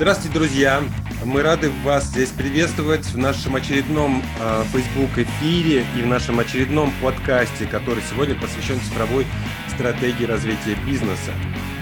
Здравствуйте, друзья! Мы рады вас здесь приветствовать в нашем очередном э, Facebook эфире и в нашем очередном подкасте, который сегодня посвящен цифровой стратегии развития бизнеса.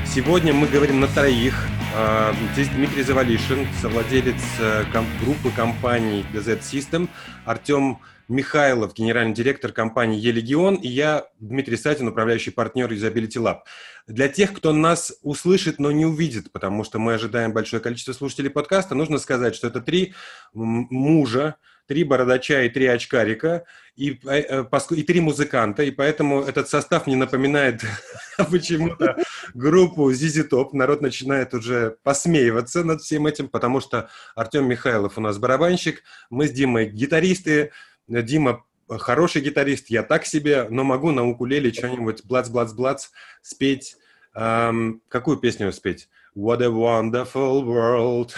Сегодня мы говорим на троих. Э, здесь Дмитрий Завалишин, совладелец э, комп- группы компаний DZ System, Артем Михайлов, генеральный директор компании «Елегион», и я, Дмитрий Сатин, управляющий партнер Usability Lab. Для тех, кто нас услышит, но не увидит, потому что мы ожидаем большое количество слушателей подкаста, нужно сказать, что это три мужа, три бородача и три очкарика, и, э, и три музыканта, и поэтому этот состав не напоминает почему-то группу ZZ Top. Народ начинает уже посмеиваться над всем этим, потому что Артем Михайлов у нас барабанщик, мы с Димой гитаристы, Дима хороший гитарист, я так себе, но могу на укулеле что-нибудь блац-блац-блац спеть. Эм, какую песню спеть? What a wonderful world.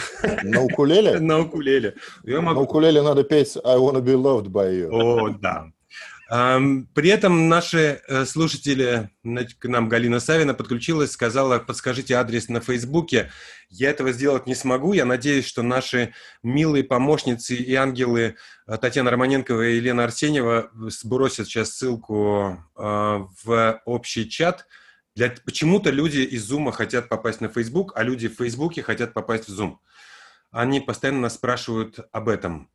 На укулеле? на укулеле. Я могу... На укулеле надо петь I wanna be loved by you. О, да. При этом наши э, слушатели, к нам Галина Савина подключилась, сказала, подскажите адрес на Фейсбуке. Я этого сделать не смогу. Я надеюсь, что наши милые помощницы и ангелы э, Татьяна Романенкова и Елена Арсеньева сбросят сейчас ссылку э, в общий чат. Для... Почему-то люди из Zoom хотят попасть на Facebook, а люди в Фейсбуке хотят попасть в Zoom. Они постоянно нас спрашивают об этом.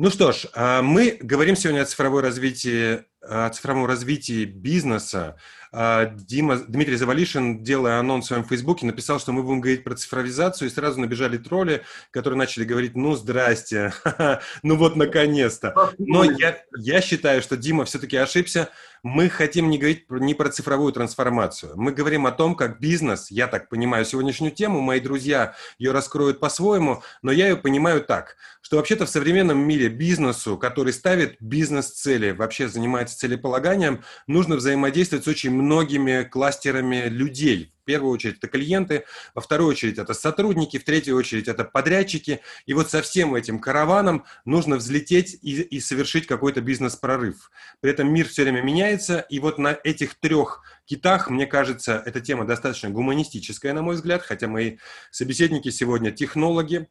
Ну что ж, а, мы говорим сегодня о цифровой развитии, о цифровом развитии бизнеса. А, Дима, Дмитрий Завалишин, делая анонс в своем фейсбуке, написал, что мы будем говорить про цифровизацию, и сразу набежали тролли, которые начали говорить, ну, здрасте, ну вот, наконец-то. Но я, я считаю, что Дима все-таки ошибся. Мы хотим не говорить не про цифровую трансформацию. Мы говорим о том, как бизнес, я так понимаю сегодняшнюю тему, мои друзья ее раскроют по-своему, но я ее понимаю так, что вообще-то в современном мире бизнесу, который ставит бизнес-цели, вообще занимается целеполаганием, нужно взаимодействовать с очень многими кластерами людей. Первую очередь это клиенты, во вторую очередь это сотрудники, в третью очередь это подрядчики. И вот со всем этим караваном нужно взлететь и, и совершить какой-то бизнес-прорыв. При этом мир все время меняется, и вот на этих трех китах, мне кажется, эта тема достаточно гуманистическая, на мой взгляд, хотя мои собеседники сегодня технологи,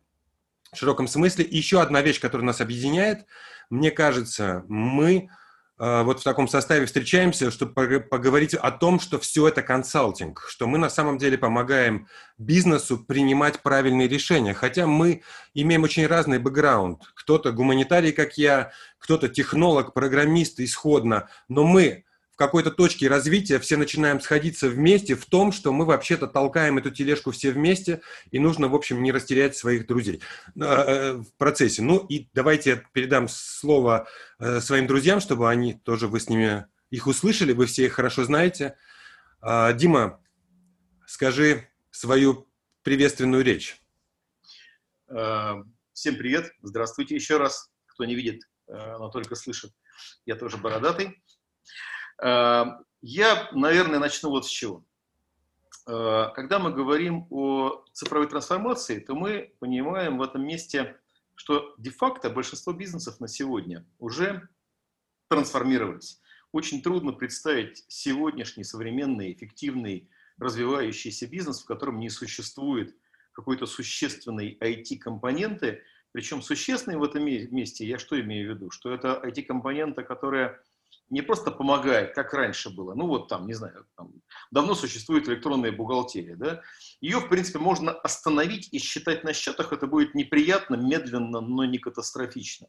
в широком смысле. И еще одна вещь, которая нас объединяет, мне кажется, мы вот в таком составе встречаемся, чтобы поговорить о том, что все это консалтинг, что мы на самом деле помогаем бизнесу принимать правильные решения, хотя мы имеем очень разный бэкграунд. Кто-то гуманитарий, как я, кто-то технолог, программист исходно, но мы какой-то точке развития все начинаем сходиться вместе в том, что мы вообще-то толкаем эту тележку все вместе, и нужно, в общем, не растерять своих друзей э, э, в процессе. Ну и давайте я передам слово э, своим друзьям, чтобы они тоже, вы с ними их услышали, вы все их хорошо знаете. А, Дима, скажи свою приветственную речь. Всем привет, здравствуйте еще раз. Кто не видит, но только слышит, я тоже бородатый. Эм, я, наверное, начну вот с чего. Э, когда мы говорим о цифровой трансформации, то мы понимаем в этом месте, что де-факто большинство бизнесов на сегодня уже трансформировались. Очень трудно представить сегодняшний современный, эффективный, развивающийся бизнес, в котором не существует какой-то существенной IT-компоненты. Причем существенной в этом месте, я что имею в виду? Что это IT-компонента, которая не просто помогает, как раньше было, ну вот там, не знаю, там, давно существует электронная бухгалтерия, да, ее, в принципе, можно остановить и считать на счетах, это будет неприятно, медленно, но не катастрофично.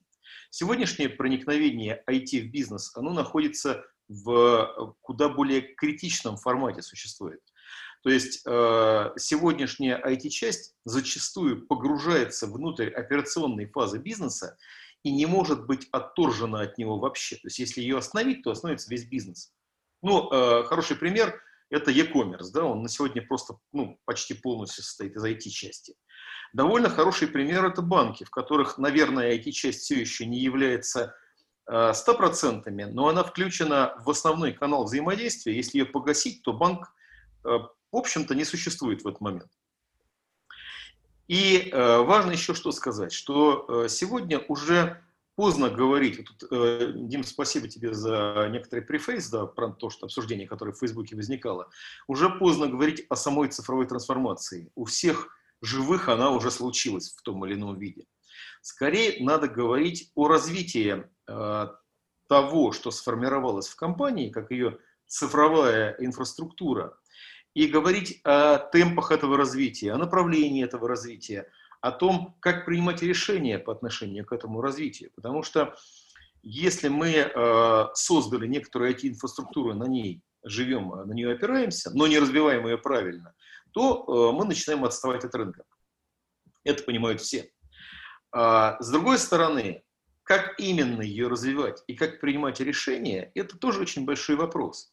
Сегодняшнее проникновение IT в бизнес, оно находится в куда более критичном формате существует. То есть э, сегодняшняя IT-часть зачастую погружается внутрь операционной фазы бизнеса и не может быть отторжена от него вообще. То есть если ее остановить, то остановится весь бизнес. Ну, э, хороший пример – это e-commerce. Да? Он на сегодня просто ну, почти полностью состоит из IT-части. Довольно хороший пример – это банки, в которых, наверное, IT-часть все еще не является э, стопроцентными, но она включена в основной канал взаимодействия. Если ее погасить, то банк, э, в общем-то, не существует в этот момент. И э, важно еще что сказать, что э, сегодня уже поздно говорить. Тут, э, Дим, спасибо тебе за некоторый префейс, да, про то, что обсуждение, которое в Фейсбуке возникало. Уже поздно говорить о самой цифровой трансформации. У всех живых она уже случилась в том или ином виде. Скорее надо говорить о развитии э, того, что сформировалось в компании, как ее цифровая инфраструктура, и говорить о темпах этого развития, о направлении этого развития, о том, как принимать решения по отношению к этому развитию. Потому что если мы э, создали некоторую IT-инфраструктуру, на ней живем, на нее опираемся, но не развиваем ее правильно, то э, мы начинаем отставать от рынка. Это понимают все. А, с другой стороны, как именно ее развивать и как принимать решения, это тоже очень большой вопрос.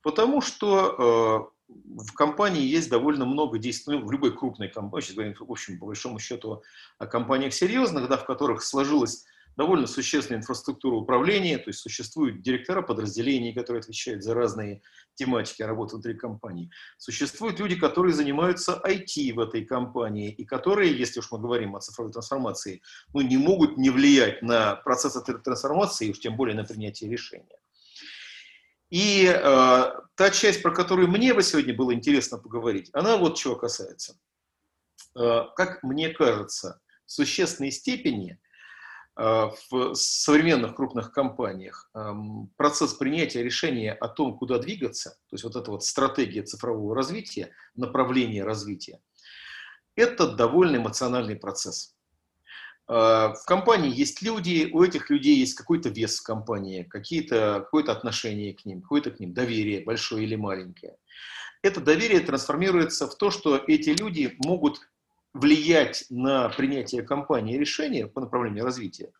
Потому что э, в компании есть довольно много действий, ну, в любой крупной компании, сейчас говорим, в общем, по большому счету, о компаниях серьезных, да, в которых сложилась довольно существенная инфраструктура управления, то есть существуют директора подразделений, которые отвечают за разные тематики работы внутри компании. Существуют люди, которые занимаются IT в этой компании, и которые, если уж мы говорим о цифровой трансформации, ну, не могут не влиять на процесс этой трансформации, уж тем более на принятие решения. И э, та часть, про которую мне бы сегодня было интересно поговорить, она вот чего касается. Э, как мне кажется, в существенной степени Э, в современных крупных компаниях эм, процесс принятия решения о том, куда двигаться, то есть вот эта вот стратегия цифрового развития, направление развития, это довольно эмоциональный процесс. Э, в компании есть люди, у этих людей есть какой-то вес в компании, какие-то, какое-то отношение к ним, какое-то к ним доверие, большое или маленькое. Это доверие трансформируется в то, что эти люди могут влиять на принятие компании решения по направлению развития.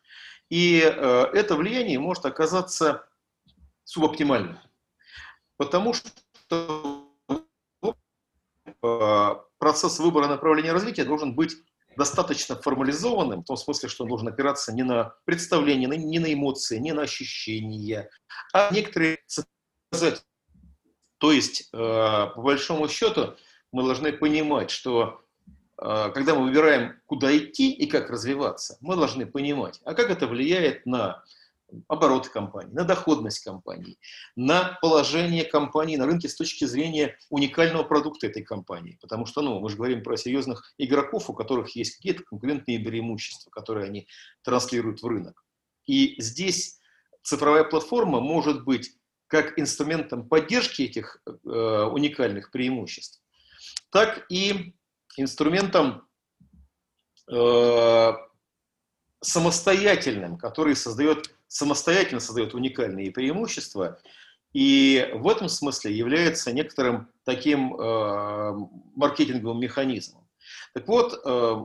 И э, это влияние может оказаться субоптимальным. Потому что э, процесс выбора направления развития должен быть достаточно формализованным, в том смысле, что он должен опираться не на представление, не на эмоции, не на ощущения, а некоторые сказать. То есть, э, по большому счету, мы должны понимать, что а, когда мы выбираем, куда идти и как развиваться, мы должны понимать, а как это влияет на обороты компании, на доходность компании, на положение компании на рынке с точки зрения уникального продукта этой компании. Потому что ну, мы же говорим про серьезных игроков, у которых есть какие-то конкурентные преимущества, которые они транслируют в рынок. И здесь цифровая платформа может быть как инструментом поддержки этих э, уникальных преимуществ, так и инструментом э, самостоятельным, который создает, самостоятельно создает уникальные преимущества, и в этом смысле является некоторым таким э, маркетинговым механизмом. Так вот, э,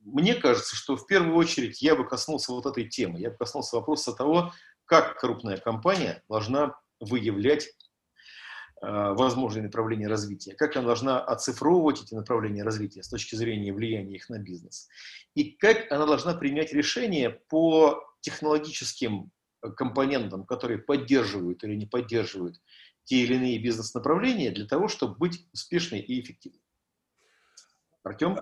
мне кажется, что в первую очередь я бы коснулся вот этой темы, я бы коснулся вопроса того, как крупная компания должна выявлять Э, возможные направления развития, как она должна оцифровывать эти направления развития с точки зрения влияния их на бизнес, и как она должна принять решения по технологическим э, компонентам, которые поддерживают или не поддерживают те или иные бизнес-направления для того, чтобы быть успешной и эффективной. Артем?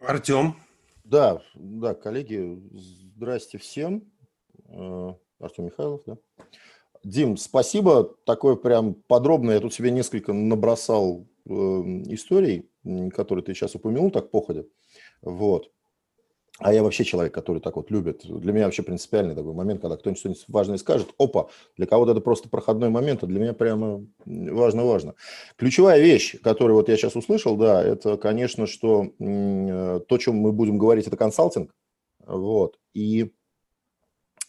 Артем. Да, да, коллеги, здрасте всем. Э, Артем Михайлов, да. Дим, спасибо. Такое прям подробное. Я тут себе несколько набросал э, историй, которые ты сейчас упомянул, так походя. Вот. А я вообще человек, который так вот любит. Для меня вообще принципиальный такой момент, когда кто-нибудь что-нибудь важное скажет. Опа, для кого-то это просто проходной момент, а для меня прямо важно-важно. Ключевая вещь, которую вот я сейчас услышал, да, это, конечно, что э, то, о чем мы будем говорить, это консалтинг. Вот. И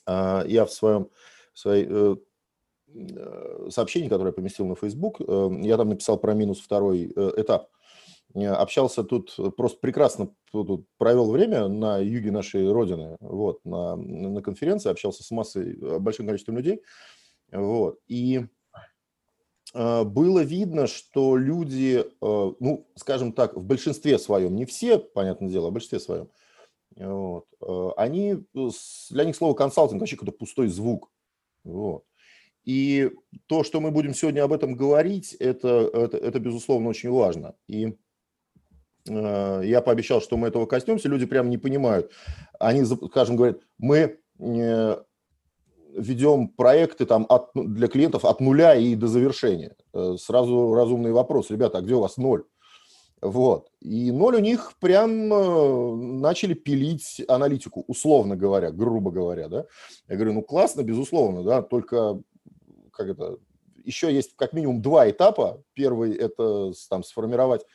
э, я в своем в своей э, Э, сообщение, которое я поместил на Facebook, я там написал про минус второй этап. Общался тут, просто прекрасно тут провел время на юге нашей Родины, вот, на, на конференции, общался с массой, большим количеством людей, вот, и было видно, что люди, ну, скажем так, в большинстве своем, не все, понятное дело, а в большинстве своем, вот, они, для них слово консалтинг вообще какой-то пустой звук. Вот. И то, что мы будем сегодня об этом говорить, это, это, это безусловно, очень важно. И э, я пообещал, что мы этого коснемся. Люди прямо не понимают. Они, скажем, говорят, мы э, ведем проекты там от, для клиентов от нуля и до завершения. Э, сразу разумный вопрос. Ребята, а где у вас ноль? Вот. И ноль у них прям э, начали пилить аналитику, условно говоря, грубо говоря, да. Я говорю, ну классно, безусловно, да, только как это, еще есть как минимум два этапа. Первый – это там сформировать э,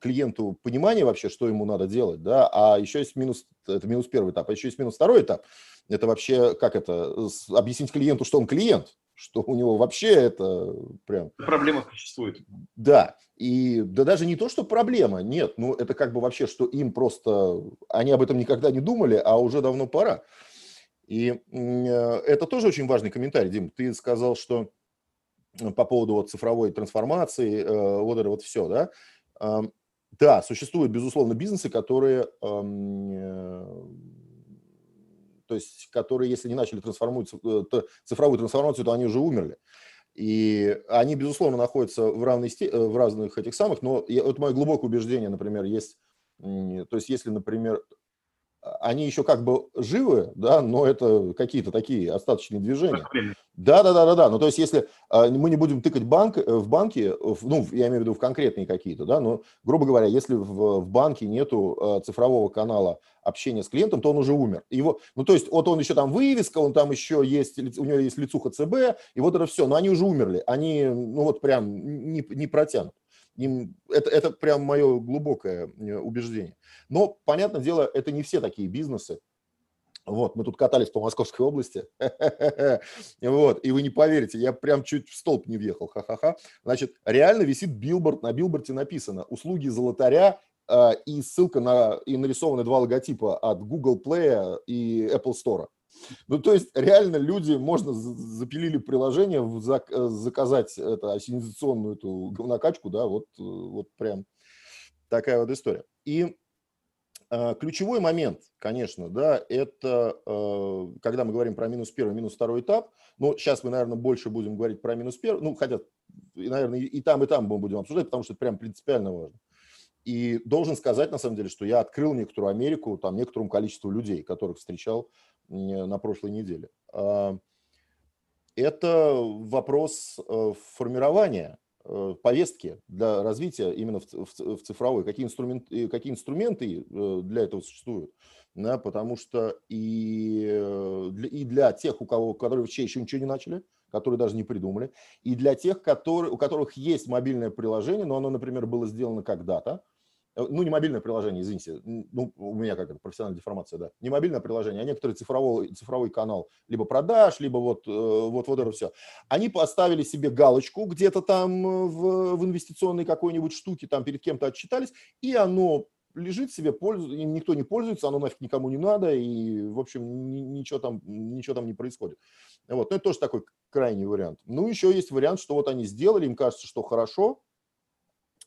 клиенту понимание вообще, что ему надо делать, да, а еще есть минус, это минус первый этап, а еще есть минус второй этап. Это вообще, как это, объяснить клиенту, что он клиент, что у него вообще это прям... Проблема существует. Да, и да даже не то, что проблема, нет, ну это как бы вообще, что им просто, они об этом никогда не думали, а уже давно пора. И э, это тоже очень важный комментарий, Дим. Ты сказал, что по поводу вот цифровой трансформации, э, вот это вот все, да. Да, существуют, безусловно, бизнесы, которые, э, то есть, которые, если не начали трансформировать цифровую трансформацию, то они уже умерли. И они, безусловно, находятся в, равной, в разных этих самых, но я, вот мое глубокое убеждение, например, есть, то есть, если, например, они еще как бы живы, да, но это какие-то такие остаточные движения. Да, да, да, да, да. Ну, то есть, если а, мы не будем тыкать банк, э, в банке, ну, я имею в виду в конкретные какие-то, да, но, грубо говоря, если в, в банке нету а, цифрового канала общения с клиентом, то он уже умер. Его, ну, то есть, вот он еще там вывеска, он там еще есть, у него есть лицуха ЦБ, и вот это все, но они уже умерли, они, ну, вот прям не, не протянут. Им, это, это прям мое глубокое э, убеждение. Но, понятное дело, это не все такие бизнесы. Вот, мы тут катались по Московской области. Вот, и вы не поверите, я прям чуть в столб не въехал, ха-ха-ха. Значит, реально висит билборд, на билборде написано «Услуги золотаря» э, и ссылка на, и нарисованы два логотипа от Google Play и Apple Store. Ну, то есть, реально люди, можно запилили приложение, э, заказать это, ассенизационную эту говнокачку, да, вот, э, вот прям такая вот история. И э, ключевой момент, конечно, да, это э, когда мы говорим про минус первый, минус второй этап, ну, сейчас мы, наверное, больше будем говорить про минус первый, ну, хотя, и, наверное, и там, и там мы будем обсуждать, потому что это прям принципиально важно. И должен сказать, на самом деле, что я открыл некоторую Америку, там, некоторому количеству людей, которых встречал на прошлой неделе. А, это вопрос э, формирования э, повестки для развития именно в цифровой. Какие инструменты, какие инструменты э, для этого существуют? Да, потому что и для, и для тех, у кого, которые вообще еще ничего не начали, которые даже не придумали, и для тех, которые, у которых есть мобильное приложение, но оно, например, было сделано когда-то, Э, ну, не мобильное приложение, извините, ну, у меня как это, профессиональная деформация, да, не мобильное приложение, а некоторый цифровой, цифровой канал, либо продаж, либо вот, э, вот, вот это все. Они поставили себе галочку где-то там э, в, в инвестиционной какой-нибудь штуке, там перед кем-то отчитались, и оно лежит себе, пользуется, им никто не пользуется, оно нафиг никому не надо, и, в общем, ничего там, ничего там не происходит. Вот, ну, это тоже такой крайний вариант. Ну, еще есть вариант, что вот они сделали, им кажется, что хорошо,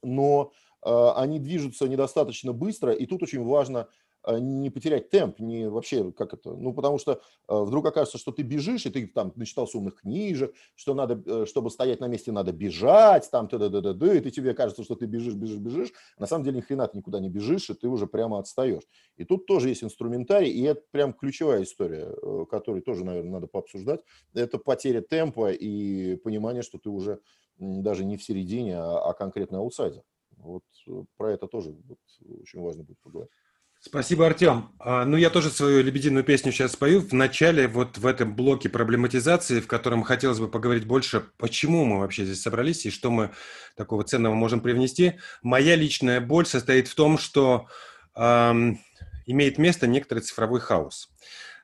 но Э, они движутся недостаточно быстро, и тут очень важно э, не потерять темп, не вообще как это, ну потому что э, вдруг окажется, что ты бежишь, и ты там начитался умных книжек, что надо, чтобы стоять на месте, надо бежать, там т д д д д и тебе кажется, что ты бежишь, бежишь, бежишь, на самом деле ни хрена ты никуда не бежишь, и ты уже прямо отстаешь. И тут тоже есть инструментарий, и это прям ключевая история, которую тоже, наверное, надо пообсуждать, это потеря темпа и понимание, что ты уже даже не в середине, а, а конкретно аутсайдер. Вот э, про это тоже вот, очень важно будет поговорить. Спасибо, Артем. А, ну, я тоже свою лебединую песню сейчас спою. В начале, вот в этом блоке проблематизации, в котором хотелось бы поговорить больше, почему мы вообще здесь собрались и что мы такого ценного можем привнести. Моя личная боль состоит в том, что эм, имеет место некоторый цифровой хаос.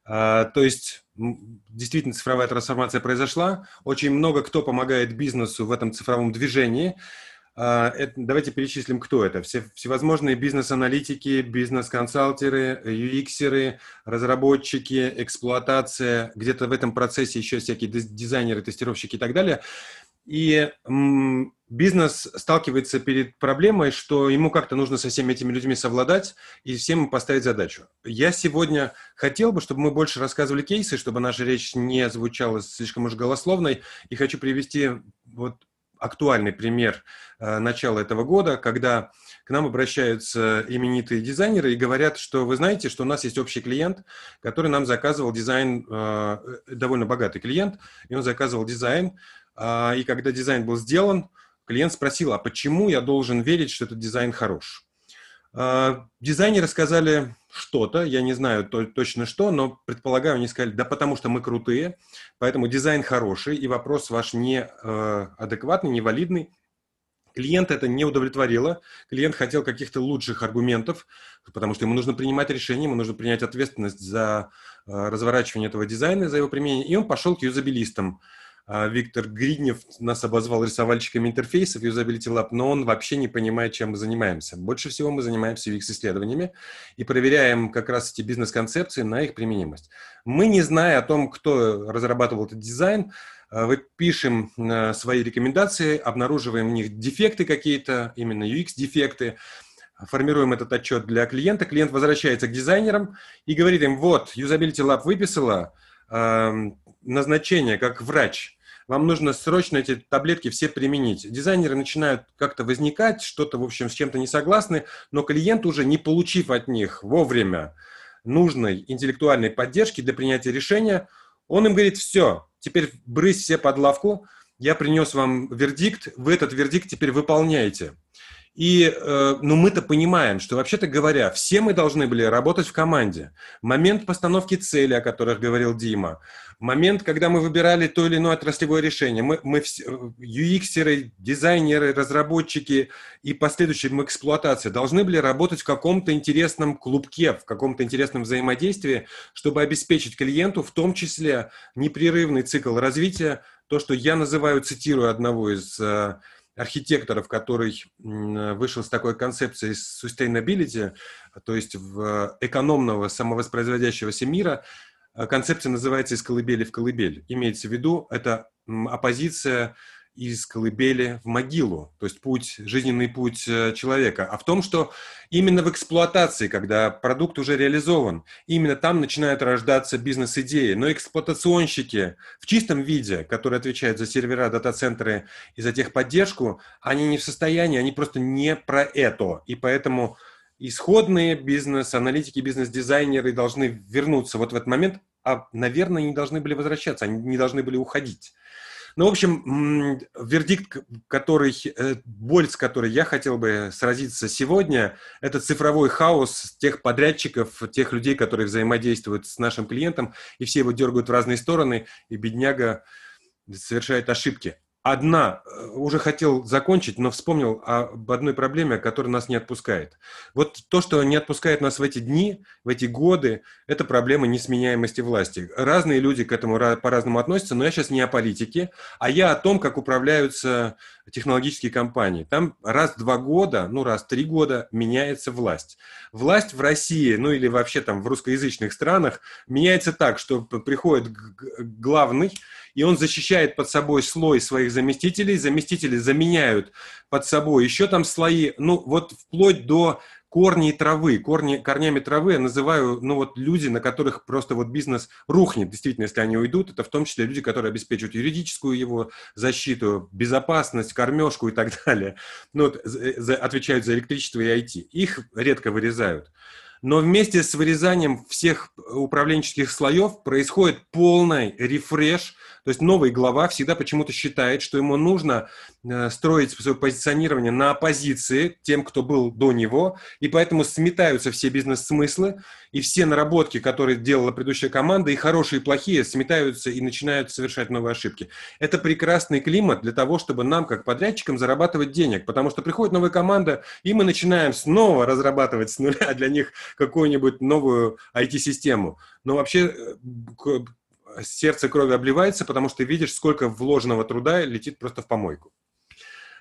Э, то есть действительно цифровая трансформация произошла. Очень много кто помогает бизнесу в этом цифровом движении. А, это, давайте перечислим, кто это. Все, всевозможные бизнес-аналитики, бизнес-консалтеры, UX-еры, разработчики, эксплуатация, где-то в этом процессе еще всякие дизайнеры, тестировщики и так далее. И м, бизнес сталкивается перед проблемой, что ему как-то нужно со всеми этими людьми совладать и всем поставить задачу. Я сегодня хотел бы, чтобы мы больше рассказывали кейсы, чтобы наша речь не звучала слишком уж голословной, и хочу привести вот актуальный пример э, начала этого года, когда к нам обращаются именитые дизайнеры и говорят, что вы знаете, что у нас есть общий клиент, который нам заказывал дизайн, э, довольно богатый клиент, и он заказывал дизайн, э, и когда дизайн был сделан, клиент спросил, а почему я должен верить, что этот дизайн хорош? А, дизайнеры сказали что-то, я не знаю точно что, но предполагаю, они сказали, да потому что мы крутые, поэтому дизайн хороший, и вопрос ваш не э, адекватный, не валидный. Клиент это не удовлетворило, клиент хотел каких-то лучших аргументов, потому что ему нужно принимать решение, ему нужно принять ответственность за э, разворачивание этого дизайна, за его применение, и он пошел к юзабилистам. Виктор Гриднев нас обозвал рисовальщиками интерфейсов Usability Lab, но он вообще не понимает, чем мы занимаемся. Больше всего мы занимаемся UX-исследованиями и проверяем как раз эти бизнес-концепции на их применимость. Мы, не зная о том, кто разрабатывал этот дизайн, а, пишем а, свои рекомендации, обнаруживаем в них дефекты какие-то, именно UX-дефекты, формируем этот отчет для клиента, клиент возвращается к дизайнерам и говорит им, вот, Usability Lab выписала, назначение, как врач. Вам нужно срочно эти таблетки все применить. Дизайнеры начинают как-то возникать, что-то, в общем, с чем-то не согласны, но клиент уже, не получив от них вовремя нужной интеллектуальной поддержки для принятия решения, он им говорит, все, теперь брысь все под лавку, я принес вам вердикт, вы этот вердикт теперь выполняете. И, э, ну, мы-то понимаем, что, вообще-то говоря, все мы должны были работать в команде. Момент постановки цели, о которых говорил Дима, момент, когда мы выбирали то или иное отраслевое решение, мы, мы UX-еры, дизайнеры, разработчики и последующим эксплуатация должны были работать в каком-то интересном клубке, в каком-то интересном взаимодействии, чтобы обеспечить клиенту в том числе непрерывный цикл развития, то, что я называю, цитирую одного из э, архитекторов, который вышел с такой концепцией sustainability, то есть в экономного самовоспроизводящегося мира, э, концепция называется «из колыбели в колыбель». Имеется в виду, это оппозиция из колыбели в могилу, то есть путь, жизненный путь э, человека, а в том, что именно в эксплуатации, когда продукт уже реализован, именно там начинают рождаться бизнес-идеи. Но эксплуатационщики в чистом виде, которые отвечают за сервера, дата-центры и за техподдержку, они не в состоянии, они просто не про это. И поэтому исходные бизнес-аналитики, бизнес-дизайнеры должны вернуться вот в этот момент, а, наверное, не должны были возвращаться, они не должны были уходить. Ну, в общем, вердикт, который, э, боль, с которой я хотел бы сразиться сегодня, это цифровой хаос тех подрядчиков, тех людей, которые взаимодействуют с нашим клиентом, и все его дергают в разные стороны, и бедняга совершает ошибки. Одна, э, уже хотел закончить, но вспомнил об одной проблеме, которая нас не отпускает. Вот то, что не отпускает нас в эти дни, в эти годы, это проблема несменяемости власти. Разные люди к этому по-разному относятся, но я сейчас не о политике, а я о том, как управляются технологические компании. Там раз в два года, ну раз в три года меняется власть. Власть в России, ну или вообще там в русскоязычных странах меняется так, что приходит главный, и он защищает под собой слой своих заместителей, заместители заменяют под собой еще там слои, ну вот вплоть до корней травы, корни, корнями травы я называю, ну вот люди, на которых просто вот бизнес рухнет, действительно, если они уйдут, это в том числе люди, которые обеспечивают юридическую его защиту, безопасность, кормежку и так далее, ну вот, за, отвечают за электричество и IT. Их редко вырезают. Но вместе с вырезанием всех управленческих слоев происходит полный рефреш то есть новый глава всегда почему-то считает, что ему нужно э, строить свое позиционирование на оппозиции тем, кто был до него, и поэтому сметаются все бизнес-смыслы, и все наработки, которые делала предыдущая команда, и хорошие, и плохие, сметаются и начинают совершать новые ошибки. Это прекрасный климат для того, чтобы нам, как подрядчикам, зарабатывать денег, потому что приходит новая команда, и мы начинаем снова разрабатывать с нуля для них какую-нибудь новую IT-систему. Но вообще э, сердце крови обливается, потому что видишь, сколько вложенного труда летит просто в помойку.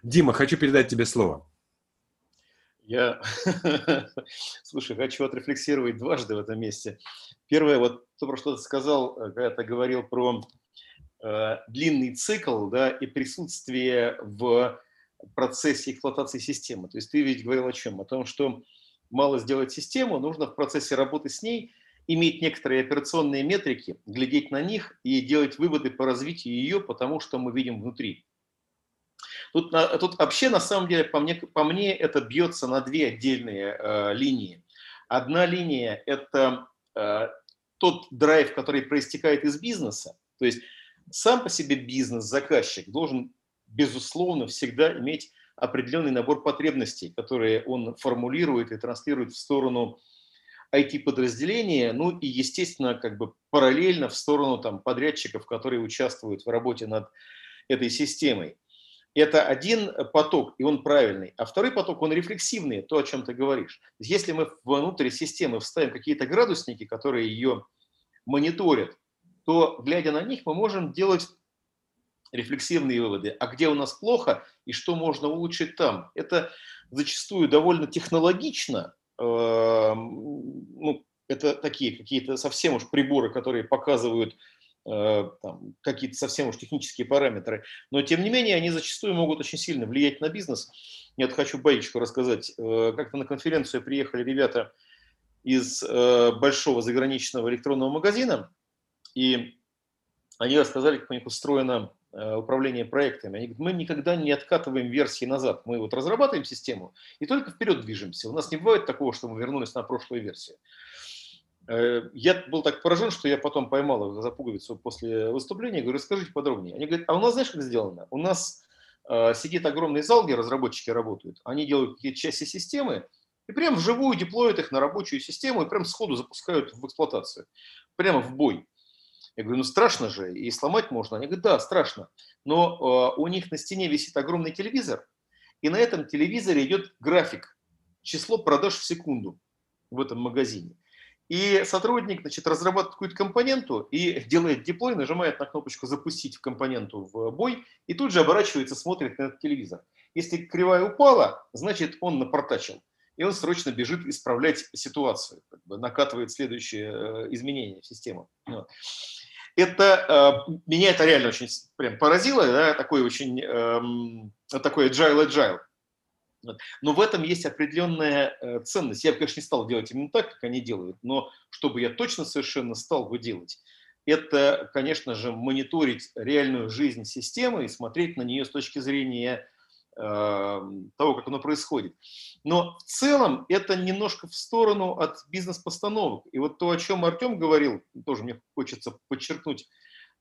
Дима, хочу передать тебе слово. Я, слушай, хочу отрефлексировать дважды в этом месте. Первое, вот то, про что ты сказал, э, когда ты говорил про э, длинный цикл, да, и присутствие в процессе эксплуатации системы. То есть ты ведь говорил о чем? О том, что мало сделать систему, нужно в процессе работы с ней иметь некоторые операционные метрики, глядеть на них и делать выводы по развитию ее, потому что мы видим внутри. Тут, тут вообще, на самом деле, по мне, по мне это бьется на две отдельные э, линии. Одна линия – это э, тот драйв, который проистекает из бизнеса. То есть сам по себе бизнес, заказчик должен безусловно, всегда иметь определенный набор потребностей, которые он формулирует и транслирует в сторону IT-подразделения, ну и, естественно, как бы параллельно в сторону там, подрядчиков, которые участвуют в работе над этой системой. Это один поток, и он правильный. А второй поток, он рефлексивный, то, о чем ты говоришь. Если мы внутрь системы вставим какие-то градусники, которые ее мониторят, то, глядя на них, мы можем делать рефлексивные выводы. А где у нас плохо и что можно улучшить там? Это зачастую довольно технологично. Эм, ну, это такие какие-то совсем уж приборы, которые показывают Э, какие-то совсем уж технические параметры, но тем не менее они зачастую могут очень сильно влиять на бизнес. Я хочу баечку рассказать. Э, как-то на конференцию приехали ребята из э, большого заграничного электронного магазина, и они рассказали, как у них устроено управление проектами. Они говорят, мы никогда не откатываем версии назад. Мы вот разрабатываем систему и только вперед движемся. У нас не бывает такого, что мы вернулись на прошлую версию. Э, я был так поражен, что я потом поймал их за пуговицу после выступления. Говорю, расскажите подробнее. Они говорят, а у нас знаешь, как сделано? У нас э, сидит огромный зал, где разработчики работают. Они делают какие-то части системы и прям вживую деплоят их на рабочую систему и прям сходу запускают в эксплуатацию. Прямо в бой. Я говорю, ну страшно же, и сломать можно. Они говорят, да, страшно. Но э, у них на стене висит огромный телевизор, и на этом телевизоре идет график, число продаж в секунду в этом магазине. И сотрудник значит, разрабатывает какую-то компоненту и делает деплой, нажимает на кнопочку «Запустить компоненту в бой» и тут же оборачивается, смотрит на этот телевизор. Если кривая упала, значит он напортачил. И он срочно бежит исправлять ситуацию, как бы накатывает следующие э, изменения в систему. Это, э, меня это реально очень прям поразило, да, такой очень, эм, такой agile-agile. Но в этом есть определенная э, ценность. Я конечно, не стал делать именно так, как они делают, но чтобы я точно совершенно стал бы делать, это, конечно же, мониторить реальную жизнь системы и смотреть на нее с точки зрения э, того, как оно происходит. Но в целом это немножко в сторону от бизнес-постановок. И вот то, о чем Артем говорил, тоже мне хочется подчеркнуть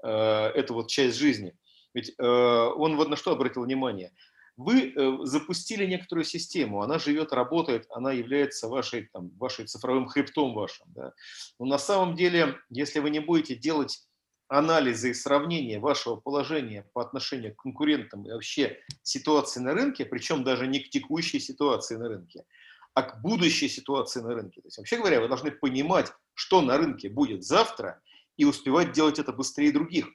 э, эту вот часть жизни. Ведь э, он вот на что обратил внимание – вы э, запустили некоторую систему, она живет, работает, она является вашей, там, вашей цифровым хребтом вашим. Да? Но на самом деле, если вы не будете делать анализы и сравнения вашего положения по отношению к конкурентам и вообще ситуации на рынке, причем даже не к текущей ситуации на рынке, а к будущей ситуации на рынке. То есть, вообще говоря, вы должны понимать, что на рынке будет завтра, и успевать делать это быстрее других.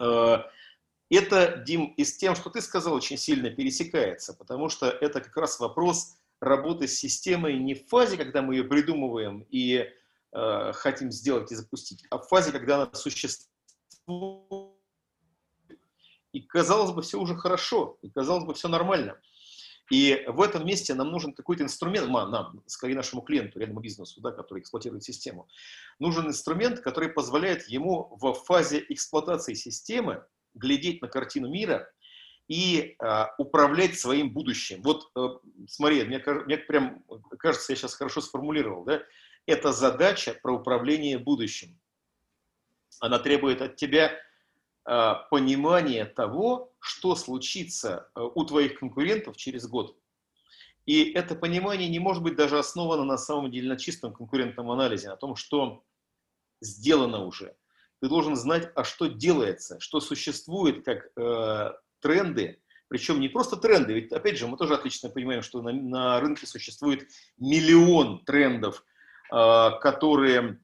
Э, это, Дим, и с тем, что ты сказал, очень сильно пересекается, потому что это как раз вопрос работы с системой не в фазе, когда мы ее придумываем и э, хотим сделать и запустить, а в фазе, когда она существует. И казалось бы, все уже хорошо, и казалось бы, все нормально. И в этом месте нам нужен какой-то инструмент, нам, скорее нашему клиенту, реальному бизнесу, да, который эксплуатирует систему, нужен инструмент, который позволяет ему в фазе эксплуатации системы глядеть на картину мира и э, управлять своим будущим. Вот э, смотри, мне, мне прям кажется, я сейчас хорошо сформулировал, да? Это задача про управление будущим. Она требует от тебя э, понимания того, что случится э, у твоих конкурентов через год. И это понимание не может быть даже основано на самом деле на чистом конкурентном анализе, о том, что сделано уже ты должен знать, а что делается, что существует как э, тренды, причем не просто тренды, ведь опять же мы тоже отлично понимаем, что на, на рынке существует миллион трендов, которые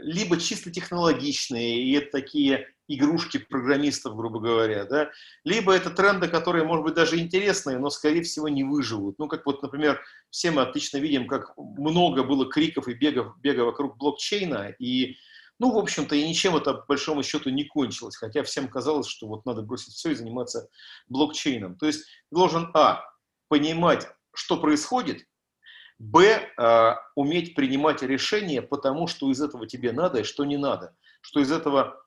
либо чисто технологичные, и это такие игрушки программистов, грубо говоря, да, либо это тренды, которые, может быть, даже интересные, но, скорее всего, не выживут. Ну, как вот, например, все мы отлично видим, как много было криков и бегов, бега вокруг блокчейна, и ну, в общем-то, и ничем это, по большому счету, не кончилось, хотя всем казалось, что вот надо бросить все и заниматься блокчейном. То есть должен, а, понимать, что происходит, б, а, уметь принимать решения потому что из этого тебе надо и что не надо, что из этого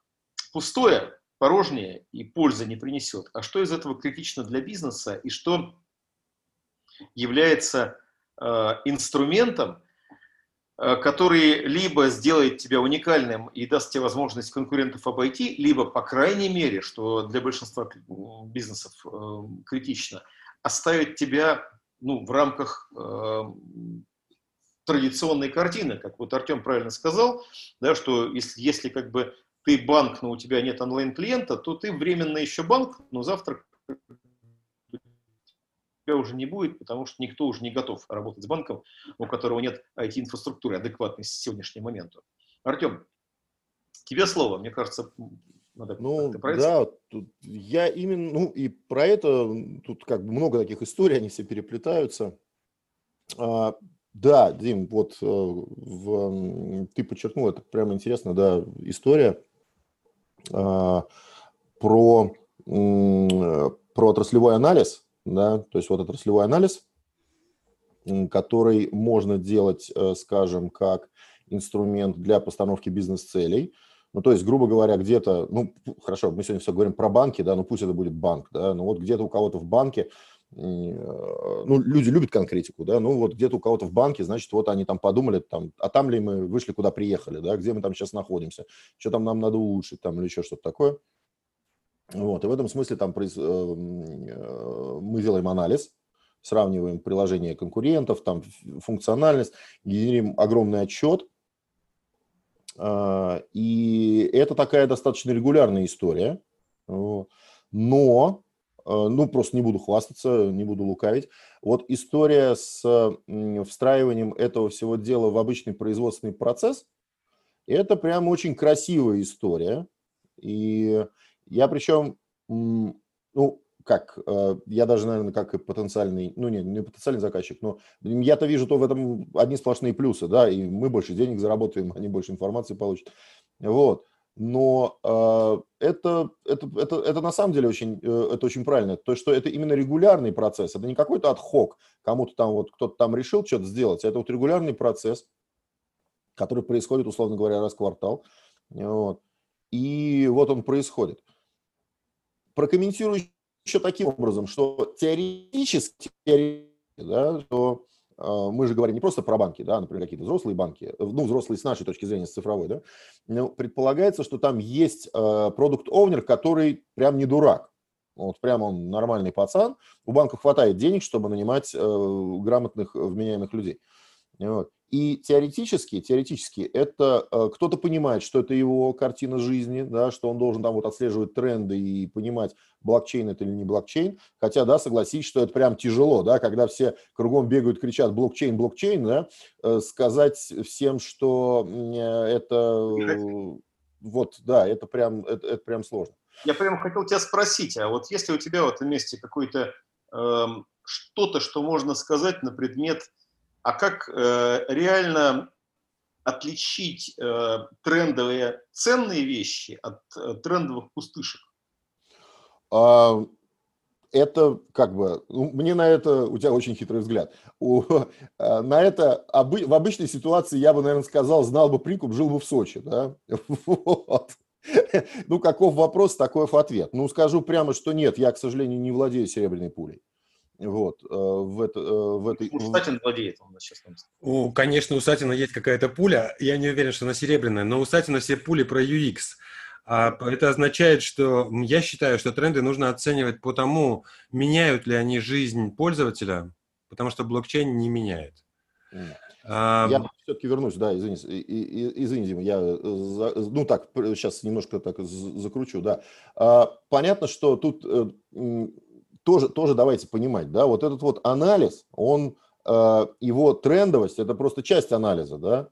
пустое, порожнее и пользы не принесет, а что из этого критично для бизнеса и что является э, инструментом, Э, который либо сделает тебя уникальным и даст тебе возможность конкурентов обойти, либо, по крайней мере, что для большинства бизнесов э, критично, оставит тебя ну, в рамках э, традиционной картины, как вот Артем правильно сказал, да, что если, если как бы ты банк, но у тебя нет онлайн-клиента, то ты временно еще банк, но завтра тебя уже не будет, потому что никто уже не готов работать с банком, у которого нет IT-инфраструктуры адекватной с сегодняшнего момента. Артем, тебе слово. Мне кажется, надо ну, да, тут я именно, ну и про это, тут как бы много таких историй, они все переплетаются. А, да, Дим, вот э, в, ты подчеркнул, это прямо интересно, да, история а, про, про отраслевой анализ, да, то есть вот отраслевой анализ, который можно делать, э, скажем, как инструмент для постановки бизнес-целей. Ну, то есть, грубо говоря, где-то, ну, хорошо, мы сегодня все говорим про банки, да, ну пусть это будет банк, да, но вот где-то у кого-то в банке, э, ну, люди любят конкретику, да, ну, вот где-то у кого-то в банке, значит, вот они там подумали, там, а там ли мы вышли, куда приехали, да, где мы там сейчас находимся, что там нам надо улучшить, там, или еще что-то такое. Вот, и в этом смысле там э, э, мы делаем анализ, сравниваем приложение конкурентов, там функциональность, генерим огромный отчет. А, и это такая достаточно регулярная история. Но, э, ну, просто не буду хвастаться, не буду лукавить. Вот история с встраиванием этого всего дела в обычный производственный процесс, это прям очень красивая история. И я причем, ну, как, э, я даже, наверное, как и потенциальный, ну, не, не потенциальный заказчик, но я-то вижу то в этом одни сплошные плюсы, да, и мы больше денег заработаем, они больше информации получат. Вот. Но э, это, это, это, это на самом деле очень, э, это очень правильно. То, что это именно регулярный процесс, это не какой-то отхок, кому-то там вот кто-то там решил что-то сделать, это вот регулярный процесс, который происходит, условно говоря, раз в квартал. Вот. И вот он происходит прокомментирую еще таким образом, что теоретически, да, что э, мы же говорим не просто про банки, да, например, какие-то взрослые банки, ну, взрослые с нашей точки зрения, с цифровой, да, но предполагается, что там есть продукт-овнер, который прям не дурак, вот прям он нормальный пацан, у банка хватает денег, чтобы нанимать э, грамотных, вменяемых людей. Вот. И теоретически, теоретически это э, кто-то понимает, что это его картина жизни, да, что он должен там вот отслеживать тренды и понимать, блокчейн это или не блокчейн. Хотя, да, согласись, что это прям тяжело, да, когда все кругом бегают, кричат блокчейн, блокчейн, да, э, сказать всем, что э, это вот, да, это прям, это, это прям сложно. Я прям хотел тебя спросить, а вот если у тебя в этом месте какой-то э, что-то, что можно сказать на предмет а как э, реально отличить э, трендовые ценные вещи от э, трендовых пустышек? А, это как бы, ну, мне на это, у тебя очень хитрый взгляд. У, а, на это обы, в обычной ситуации я бы, наверное, сказал, знал бы прикуп, жил бы в Сочи. Да? Вот. Ну, каков вопрос, такой ответ. Ну, скажу прямо, что нет, я, к сожалению, не владею серебряной пулей. Вот, э, в, это, э, в этой... У Сатин владеет он сейчас. У, конечно, у Сатина есть какая-то пуля, я не уверен, что она серебряная, но у Сатина все пули про UX. А это означает, что я считаю, что тренды нужно оценивать по тому, меняют ли они жизнь пользователя, потому что блокчейн не меняет. А... Я все-таки вернусь, да, извини, извини, Дима, я, э, ну так, сейчас немножко так закручу, да. А, понятно, что тут тоже, тоже давайте понимать, да, вот этот вот анализ, он, э, его трендовость, это просто часть анализа, да,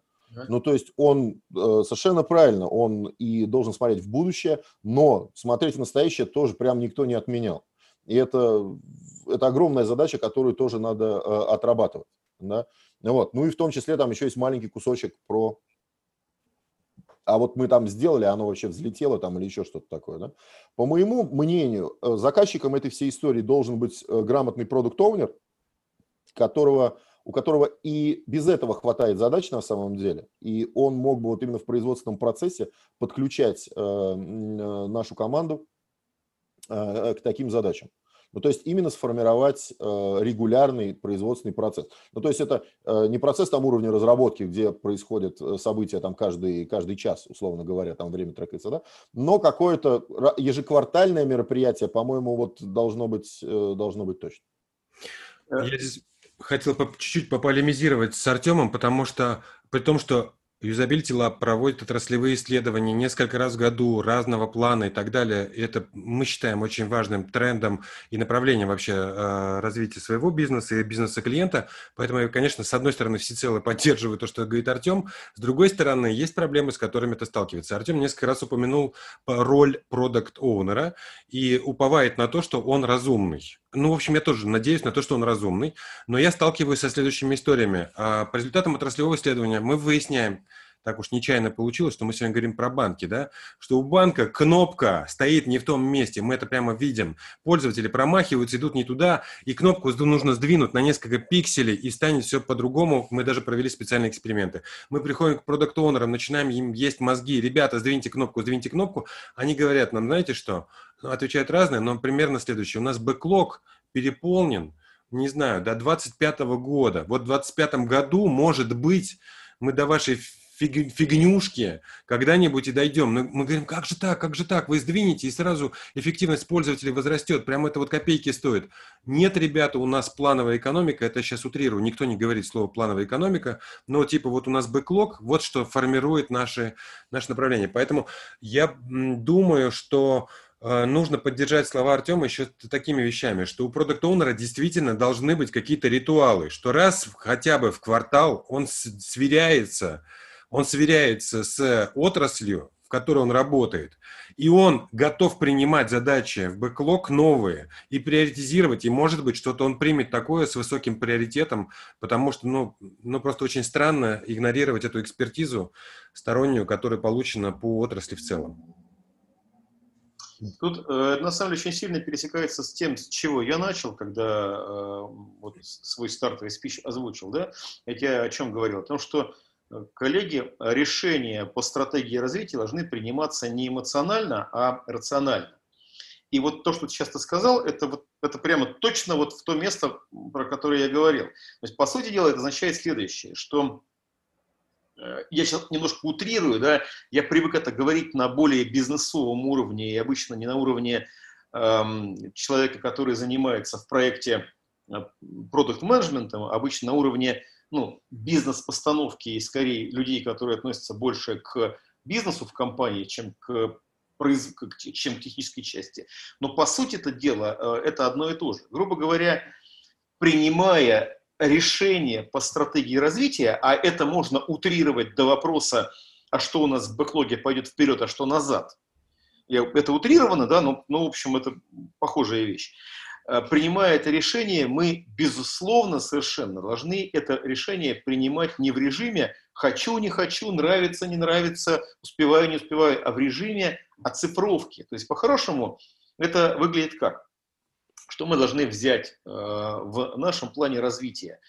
ну, то есть он э, совершенно правильно, он и должен смотреть в будущее, но смотреть в настоящее тоже прям никто не отменял. И это, это огромная задача, которую тоже надо э, отрабатывать. Да? Вот. Ну и в том числе там еще есть маленький кусочек про а вот мы там сделали, оно вообще взлетело там или еще что-то такое. Да? По моему мнению, э, заказчиком этой всей истории должен быть э, грамотный продукт-оунер, которого, у которого и без этого хватает задач на самом деле, и он мог бы вот именно в производственном процессе подключать э, э нашу команду э, к таким задачам. Ну, то есть именно сформировать э, регулярный производственный процесс. Ну, то есть это э, не процесс там уровня разработки, где происходят э, события там каждый, каждый час, условно говоря, там время трекается, да, но какое-то ежеквартальное мероприятие, по-моему, вот должно быть, э, должно быть точно. Я здесь хотел чуть-чуть пополемизировать с Артемом, потому что при том, что Юзабилити Lab проводит отраслевые исследования несколько раз в году, разного плана и так далее. Это мы считаем очень важным трендом и направлением вообще э, развития своего бизнеса и бизнеса клиента. Поэтому я, конечно, с одной стороны всецело поддерживаю то, что говорит Артем. С другой стороны, есть проблемы, с которыми это сталкивается. Артем несколько раз упомянул роль продукт-оунера и уповает на то, что он разумный. Ну, в общем, я тоже надеюсь на то, что он разумный, но я сталкиваюсь со следующими историями. А, по результатам отраслевого исследования мы выясняем, так уж нечаянно получилось, что мы сегодня говорим про банки, да, что у банка кнопка стоит не в том месте, мы это прямо видим. Пользователи промахиваются, идут не туда, и кнопку нужно сдвинуть на несколько пикселей, и станет все по-другому. Мы даже провели специальные эксперименты. Мы приходим к продукт оунерам начинаем им есть мозги. Ребята, сдвиньте кнопку, сдвиньте кнопку. Они говорят нам, знаете что, ну, отвечают разные, но примерно следующее. У нас бэклог переполнен, не знаю, до 25 года. Вот в 25 году, может быть, мы до вашей фиг, фигнюшки когда-нибудь и дойдем. Но мы говорим, как же так, как же так, вы сдвинете, и сразу эффективность пользователей возрастет. Прямо это вот копейки стоит. Нет, ребята, у нас плановая экономика, это сейчас утрирую, никто не говорит слово плановая экономика, но типа вот у нас бэклог, вот что формирует наши, наше направление. Поэтому я думаю, что э, нужно поддержать слова Артема еще такими вещами, что у продукт оунера действительно должны быть какие-то ритуалы, что раз хотя бы в квартал он сверяется он сверяется с отраслью, в которой он работает, и он готов принимать задачи в бэклог новые и приоритизировать, и может быть что-то он примет такое с высоким приоритетом, потому что ну, ну просто очень странно игнорировать эту экспертизу стороннюю, которая получена по отрасли в целом. Тут э, на самом деле очень сильно пересекается с тем, с чего я начал, когда э, вот свой стартовый спич озвучил. Да? Я о чем говорил? О том, что коллеги, решения по стратегии развития должны приниматься не эмоционально, а рационально. И вот то, что ты часто сказал, это, вот, это прямо точно вот в то место, про которое я говорил. То есть, по сути дела, это означает следующее, что э, я сейчас немножко утрирую, да, я привык это говорить на более бизнесовом уровне, и обычно не на уровне эм, человека, который занимается в проекте э, продукт-менеджментом, а обычно на уровне ну, бизнес-постановки и скорее людей, которые относятся больше к бизнесу в компании, чем к чем к технической части. Но по сути это дело, э, это одно и то же. Грубо говоря, принимая решение по стратегии развития, а это можно утрировать до вопроса, а что у нас в бэклоге пойдет вперед, а что назад. Это утрировано, да, но, но в общем, это похожая вещь. Э, принимая это решение, мы, безусловно, совершенно должны это решение принимать не в режиме «хочу, не хочу», «нравится, не нравится», «успеваю, не успеваю», а в режиме оцифровки. То есть, по-хорошему, это выглядит как? Что мы должны взять э, в нашем плане развития?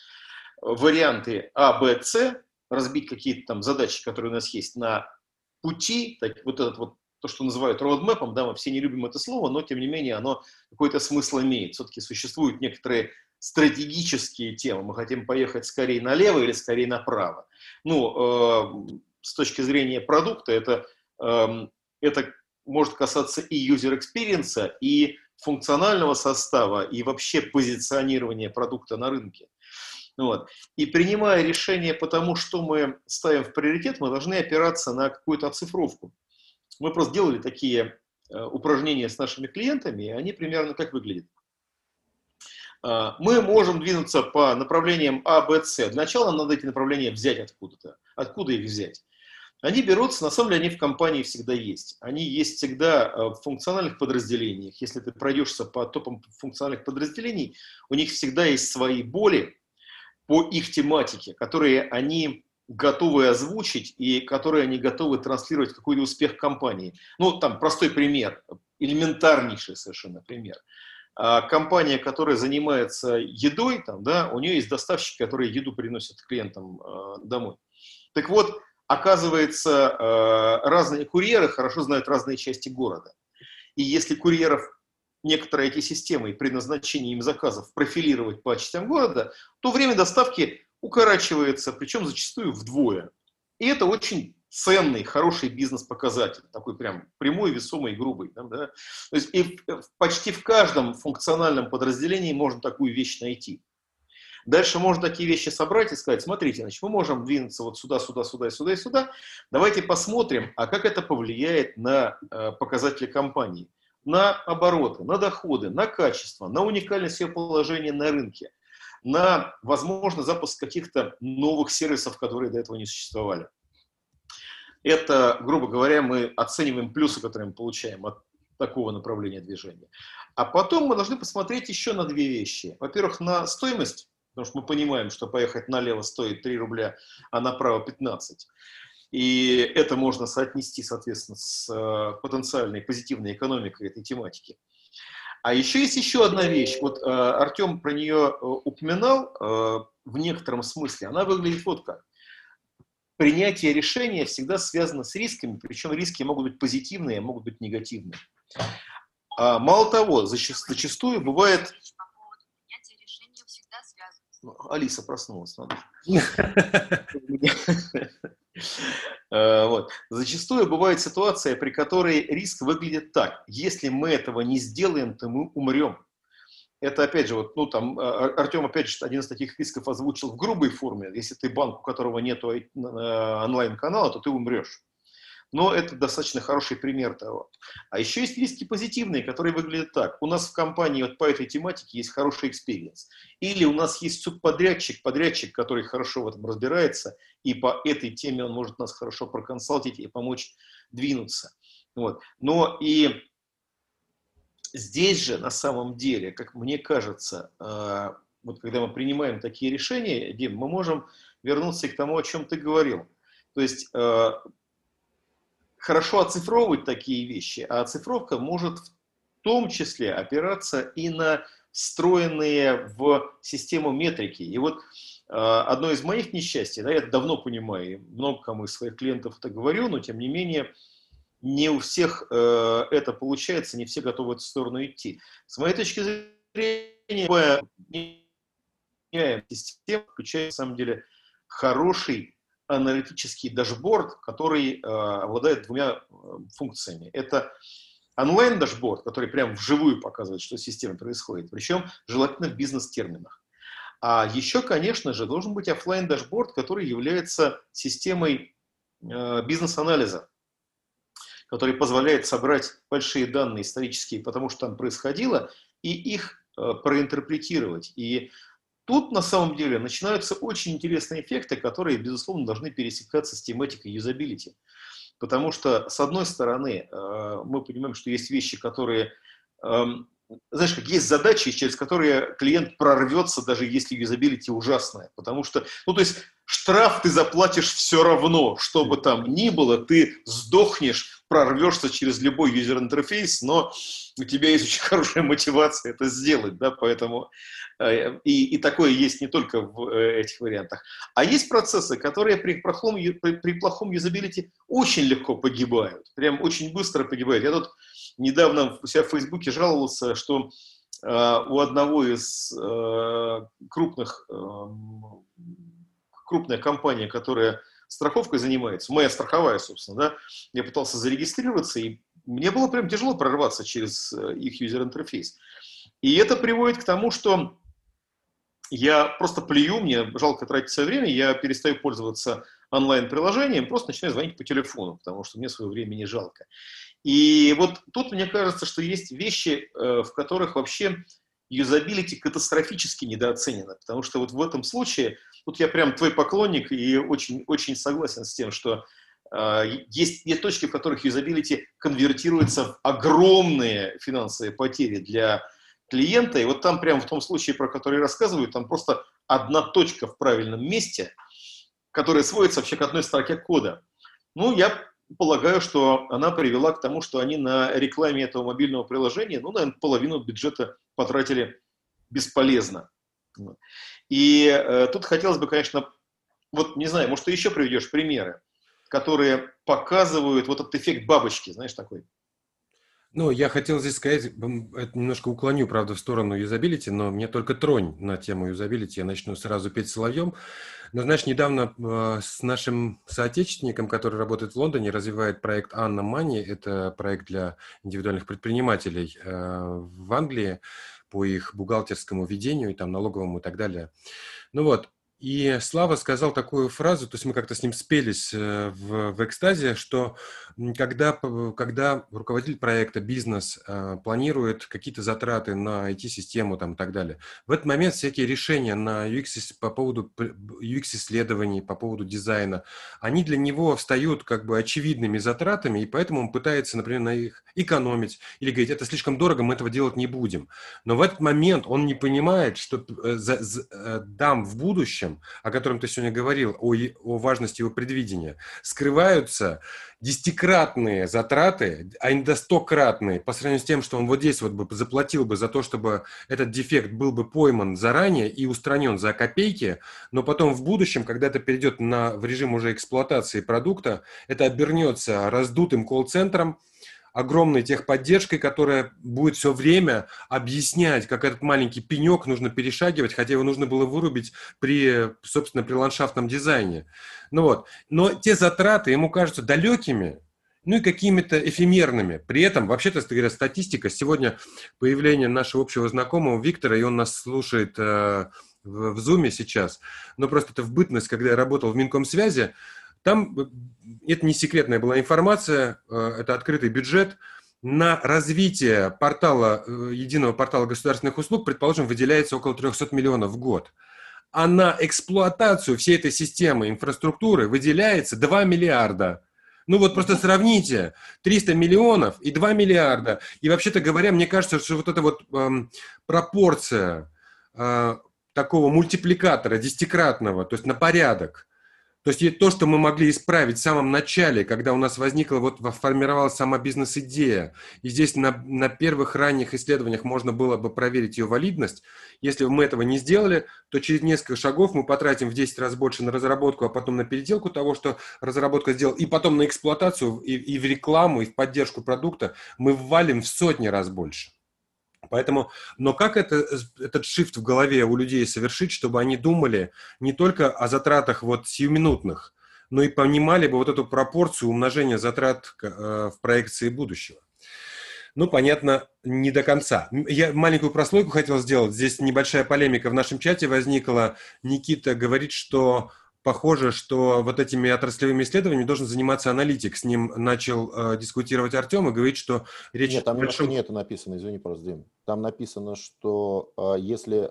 Варианты А, Б, С, разбить какие-то там задачи, которые у нас есть, на пути, так, вот этот вот то, что называют роудмэпом, да, мы все не любим это слово, но тем не менее оно какой-то смысл имеет. Все-таки существуют некоторые стратегические темы. Мы хотим поехать скорее налево или скорее направо. Ну, э, с точки зрения продукта, это, э, это может касаться и user experience, и функционального состава, и вообще позиционирования продукта на рынке. Вот. И принимая решение по тому, что мы ставим в приоритет, мы должны опираться на какую-то оцифровку. Мы просто делали такие э, упражнения с нашими клиентами, и они примерно как выглядят. А, мы можем двинуться по направлениям А, Б, С. Для начала нам надо эти направления взять откуда-то. Откуда их взять? Они берутся, на самом деле они в компании всегда есть. Они есть всегда э, в функциональных подразделениях. Если ты пройдешься по топам функциональных подразделений, у них всегда есть свои боли по их тематике, которые они готовы озвучить и которые они готовы транслировать какой-то успех компании. Ну, там простой пример, элементарнейший совершенно пример. А, компания, которая занимается едой, там, да, у нее есть доставщики, которые еду приносят клиентам э, домой. Так вот, оказывается, э, разные курьеры хорошо знают разные части города. И если курьеров некоторые эти системы и предназначение им заказов профилировать по частям города, то время доставки укорачивается, причем зачастую вдвое. И это очень ценный, хороший бизнес-показатель, такой прям прямой, весомый, грубый. Да, да? То есть и почти в каждом функциональном подразделении можно такую вещь найти. Дальше можно такие вещи собрать и сказать, смотрите, значит, мы можем двинуться вот сюда, сюда, сюда, сюда и сюда. Давайте посмотрим, а как это повлияет на э, показатели компании, на обороты, на доходы, на качество, на уникальность ее положения на рынке, на, возможно, запуск каких-то новых сервисов, которые до этого не существовали. Это, грубо говоря, мы оцениваем плюсы, которые мы получаем от такого направления движения. А потом мы должны посмотреть еще на две вещи. Во-первых, на стоимость, потому что мы понимаем, что поехать налево стоит 3 рубля, а направо 15. И это можно соотнести, соответственно, с э, потенциальной позитивной экономикой этой тематики. А еще есть еще одна вещь. Вот э, Артем про нее э, упоминал в некотором смысле. Она выглядит вот как принятие решения всегда связано с рисками, причем риски могут быть позитивные, а могут быть негативные. А, мало того, зачастую бывает... Ну, Алиса проснулась, надо. Э, вот. Зачастую бывает ситуация, при которой риск выглядит так. Если мы этого не сделаем, то мы умрем это опять же, вот, ну там а, Артем опять же один из таких рисков озвучил в грубой форме. Если ты банк, у которого нет э, онлайн-канала, то ты умрешь. Но это достаточно хороший пример того. А еще есть риски позитивные, которые выглядят так. У нас в компании вот по этой тематике есть хороший experience. Или у нас есть субподрядчик, подрядчик, который хорошо в этом разбирается, и по этой теме он может нас хорошо проконсалтить и помочь двинуться. Вот. Но и здесь же на самом деле, как мне кажется, а, вот когда мы принимаем такие решения, Дим, мы можем вернуться к тому, о чем ты говорил. То есть а, хорошо оцифровывать такие вещи, а оцифровка может в том числе опираться и на встроенные в систему метрики. И вот а, одно из моих несчастий, да, я это давно понимаю, много кому из своих клиентов это говорю, но тем не менее, не у всех э, это получается, не все готовы в эту сторону идти. С моей точки зрения, система включает, на самом деле, хороший аналитический дашборд, который э, обладает двумя э, функциями. Это онлайн-дашборд, который прямо вживую показывает, что в системе происходит, причем желательно в бизнес-терминах. А еще, конечно же, должен быть офлайн дашборд который является системой э, бизнес-анализа который позволяет собрать большие данные исторические, потому что там происходило, и их проинтерпретировать. И тут на самом деле начинаются очень интересные эффекты, которые, безусловно, должны пересекаться с тематикой юзабилити. Потому что, с одной стороны, э, мы понимаем, что есть вещи, которые эм, знаешь, как есть задачи, через которые клиент прорвется, даже если юзабилити ужасная. Потому что, ну, то есть, штраф ты заплатишь все равно, что бы там ни было, ты сдохнешь, прорвешься через любой юзер-интерфейс, но у тебя есть очень хорошая мотивация это сделать, да, поэтому э, и, и такое есть не только в э, этих вариантах. А есть процессы, которые при плохом, при, плохом юзабилити очень легко погибают, прям очень быстро погибают. Я тут недавно у себя в Фейсбуке жаловался, что э, у одного из крупных, э, крупная компания, которая страховкой занимается, моя страховая, собственно, да, я пытался зарегистрироваться, и мне было прям тяжело прорваться через э, их юзер-интерфейс. И это приводит к тому, что я просто плюю, мне жалко тратить свое время, я перестаю пользоваться онлайн-приложением, просто начинаю звонить по телефону, потому что мне свое время не жалко. И вот тут мне кажется, что есть вещи, э, в которых вообще юзабилити катастрофически недооценено, потому что вот в этом случае, тут я прям твой поклонник и очень, очень согласен с тем, что э, есть, есть точки, в которых юзабилити конвертируется в огромные финансовые потери для клиента, и вот там прямо в том случае, про который рассказываю, там просто одна точка в правильном месте, которая сводится вообще к одной строке кода. Ну, я полагаю, что она привела к тому, что они на рекламе этого мобильного приложения, ну, наверное, половину бюджета потратили бесполезно. И э, тут хотелось бы, конечно, вот не знаю, может, ты еще приведешь примеры, которые показывают вот этот эффект бабочки, знаешь, такой. Ну, я хотел здесь сказать, это немножко уклоню, правда, в сторону юзабилити, но мне только тронь на тему юзабилити, я начну сразу петь соловьем. Но, знаешь, недавно э, с нашим соотечественником, который работает в Лондоне, развивает проект Анна Мани, это проект для индивидуальных предпринимателей э, в Англии по их бухгалтерскому ведению, и там налоговому и так далее. Ну вот, и Слава сказал такую фразу, то есть мы как-то с ним спелись э, в, в экстазе, что когда, когда руководитель проекта, бизнес э, планирует какие-то затраты на IT-систему там, и так далее, в этот момент всякие решения на UX по поводу UX-исследований, по поводу дизайна, они для него встают как бы очевидными затратами, и поэтому он пытается, например, на их экономить или говорить, это слишком дорого, мы этого делать не будем. Но в этот момент он не понимает, что э, за, за, дам в будущем будущем, о котором ты сегодня говорил, о, о важности его предвидения, скрываются десятикратные затраты, а иногда стократные по сравнению с тем, что он вот здесь вот бы заплатил бы за то, чтобы этот дефект был бы пойман заранее и устранен за копейки, но потом в будущем, когда это перейдет на, в режим уже эксплуатации продукта, это обернется раздутым колл-центром, огромной техподдержкой, которая будет все время объяснять, как этот маленький пенек нужно перешагивать, хотя его нужно было вырубить при, собственно, при ландшафтном дизайне. Ну вот. Но те затраты ему кажутся далекими, ну и какими-то эфемерными. При этом, вообще-то, говоря, статистика, сегодня появление нашего общего знакомого Виктора, и он нас слушает э, в, в Zoom сейчас, но просто это в бытность, когда я работал в Минкомсвязи, там э, это не секретная была информация, э, это открытый бюджет. На развитие портала, э, единого портала государственных услуг, предположим, выделяется около 300 миллионов в год. А на эксплуатацию всей этой системы инфраструктуры выделяется 2 миллиарда. Ну вот просто сравните 300 миллионов и 2 миллиарда. И вообще-то говоря, мне кажется, что вот эта вот эм, пропорция э, такого мультипликатора десятикратного, то есть на порядок, то есть то, что мы могли исправить в самом начале, когда у нас возникла, вот формировалась сама бизнес-идея, и здесь на, на первых ранних исследованиях можно было бы проверить ее валидность, если мы этого не сделали, то через несколько шагов мы потратим в 10 раз больше на разработку, а потом на переделку того, что разработка сделала, и потом на эксплуатацию, и, и в рекламу, и в поддержку продукта мы ввалим в сотни раз больше. Поэтому, но как это, этот shift в голове у людей совершить, чтобы они думали не только о затратах вот сиюминутных, но и понимали бы вот эту пропорцию умножения затрат э, в проекции будущего? Ну, понятно, не до конца. Я маленькую прослойку хотел сделать. Здесь небольшая полемика в нашем чате возникла. Никита говорит, что похоже, что вот этими отраслевыми исследованиями должен заниматься аналитик. С ним начал э, дискутировать Артем и говорит, что речь... Нет, там большом... не это написано, извини, просто, Дим. Там написано, что э, если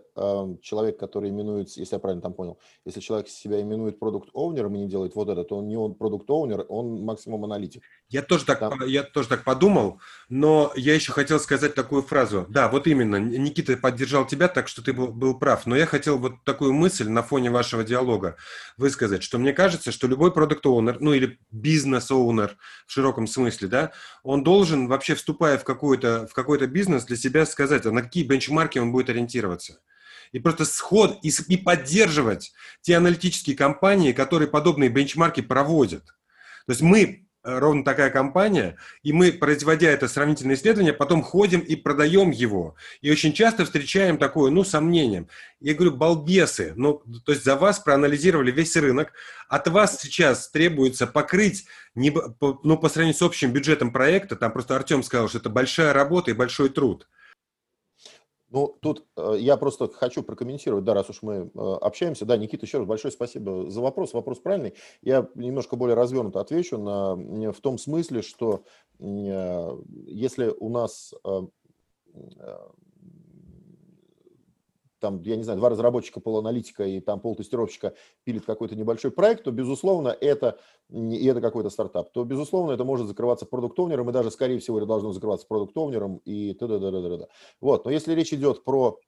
человек, который именуется, если я правильно там понял, если человек себя именует продукт оунером и не делает вот это, то он не он продукт оунер, он максимум аналитик. Я тоже, так, там... я тоже так подумал, но я еще хотел сказать такую фразу. Да, вот именно, Никита поддержал тебя, так что ты был, был прав. Но я хотел вот такую мысль на фоне вашего диалога высказать, что мне кажется, что любой продукт оунер ну или бизнес-оунер в широком смысле, да, он должен вообще, вступая в какой-то в какой-то бизнес, для себя сказать, сказать, а на какие бенчмарки он будет ориентироваться. И просто сход и, и поддерживать те аналитические компании, которые подобные бенчмарки проводят. То есть мы э, ровно такая компания, и мы, производя это сравнительное исследование, потом ходим и продаем его. И очень часто встречаем такое, ну, сомнением. Я говорю, балбесы, ну, то есть за вас проанализировали весь рынок, от вас сейчас требуется покрыть, не, ну, по сравнению с общим бюджетом проекта, там просто Артем сказал, что это большая работа и большой труд. Ну, тут э, я просто хочу прокомментировать, да, раз уж мы э, общаемся. Да, Никита, еще раз большое спасибо за вопрос. Вопрос правильный. Я немножко более развернуто отвечу на, в том смысле, что э, если у нас там, я не знаю, два разработчика, полуаналитика и там полтестировщика пилит какой-то небольшой проект, то, безусловно, это, и это какой-то стартап, то, безусловно, это может закрываться продукт-овнером, и даже, скорее всего, это должно закрываться продукт-овнером и т.д. Вот, но если речь идет про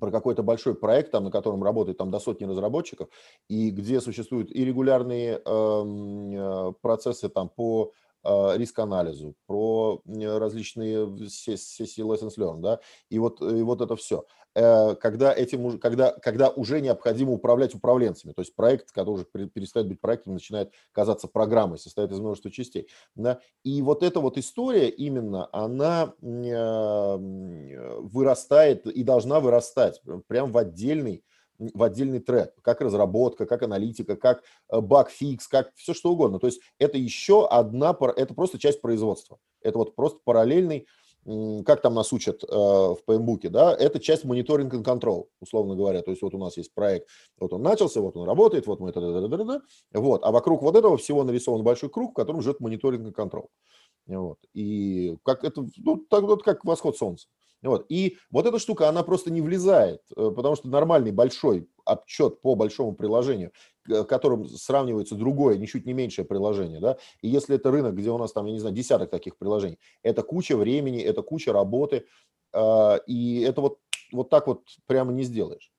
про какой-то большой проект, там, на котором работает там, до сотни разработчиков, и где существуют и регулярные эм, э, процессы там, по э, риск-анализу, про различные сессии lessons learned, да, и вот, и вот это все. Э, когда, этим, когда, когда уже необходимо управлять управленцами. То есть проект, который уже перестает быть проектом, начинает казаться программой, состоит из множества частей. Да? И вот эта вот история именно, она вырастает и должна вырастать прямо в отдельный в отдельный трек, как разработка, как аналитика, как э, баг-фикс, как все что угодно. То есть это еще одна, это просто часть производства. Это вот просто параллельный, как там нас учат э, в PMBOK, да, это часть мониторинг и контрол, условно говоря. То есть вот у нас есть проект, вот он начался, вот он работает, вот мы это, вот, а вокруг вот этого всего нарисован большой круг, в котором живет мониторинг и контрол. Вот. И как это, ну, так вот как восход солнца. Вот. И вот эта штука, она просто не влезает, э, потому что нормальный большой отчет по большому приложению, которым сравнивается другое, ничуть не меньшее приложение, да, и если это рынок, где у нас там, я не знаю, десяток таких приложений, это куча времени, это куча работы, а, и это вот, вот так вот прямо не сделаешь.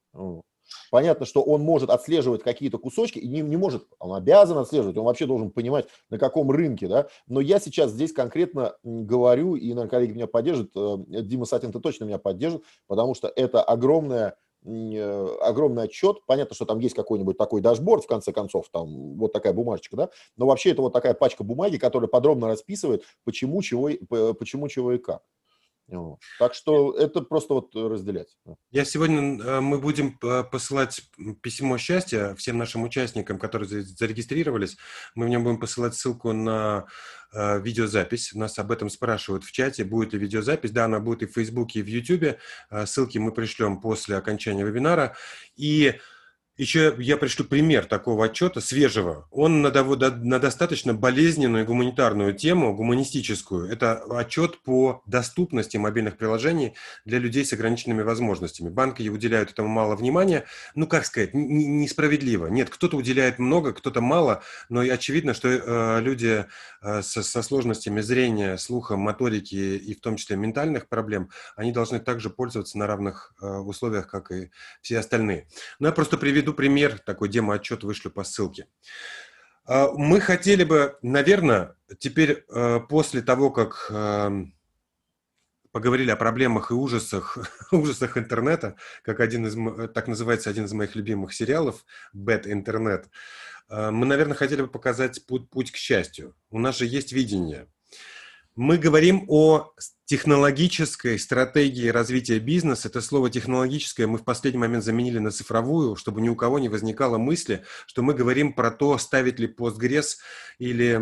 Понятно, что он может отслеживать какие-то кусочки и не, не может, он обязан отслеживать, он вообще должен понимать, на каком рынке, да. Но я сейчас здесь конкретно говорю, и, наверное, коллеги меня поддержат, э, Дима Сатин, ты точно меня поддержит, потому что это огромная огромный отчет. Понятно, что там есть какой-нибудь такой дашборд, в конце концов, там вот такая бумажечка, да, но вообще это вот такая пачка бумаги, которая подробно расписывает, почему, чего, почему, чего и как. Так что это просто вот разделять. Я сегодня, э, мы будем э, посылать письмо счастья всем нашим участникам, которые зарегистрировались. Мы в нем будем посылать ссылку на э, видеозапись. Нас об этом спрашивают в чате, будет ли видеозапись. Да, она будет и в Фейсбуке, и в Ютубе. Ссылки мы пришлем после окончания вебинара. И еще я пришлю пример такого отчета, свежего. Он на, на достаточно болезненную гуманитарную тему, гуманистическую. Это отчет по доступности мобильных приложений для людей с ограниченными возможностями. Банки уделяют этому мало внимания. Ну, как сказать, несправедливо. Нет, кто-то уделяет много, кто-то мало, но очевидно, что э, люди э, со, со сложностями зрения, слуха, моторики и в том числе ментальных проблем, они должны также пользоваться на равных э, условиях, как и все остальные. Но я просто приведу приведу пример, такой демо-отчет вышлю по ссылке. А, мы хотели бы, наверное, теперь э, после того, как эм, поговорили о проблемах и ужасах, ужасах интернета, как один из, так называется один из моих любимых сериалов «Bad Internet», э, мы, наверное, хотели бы показать путь, путь к счастью. У нас же есть видение. Мы говорим о технологической стратегии развития бизнеса. Это слово технологическое мы в последний момент заменили на цифровую, чтобы ни у кого не возникало мысли, что мы говорим про то, ставить ли Postgres или,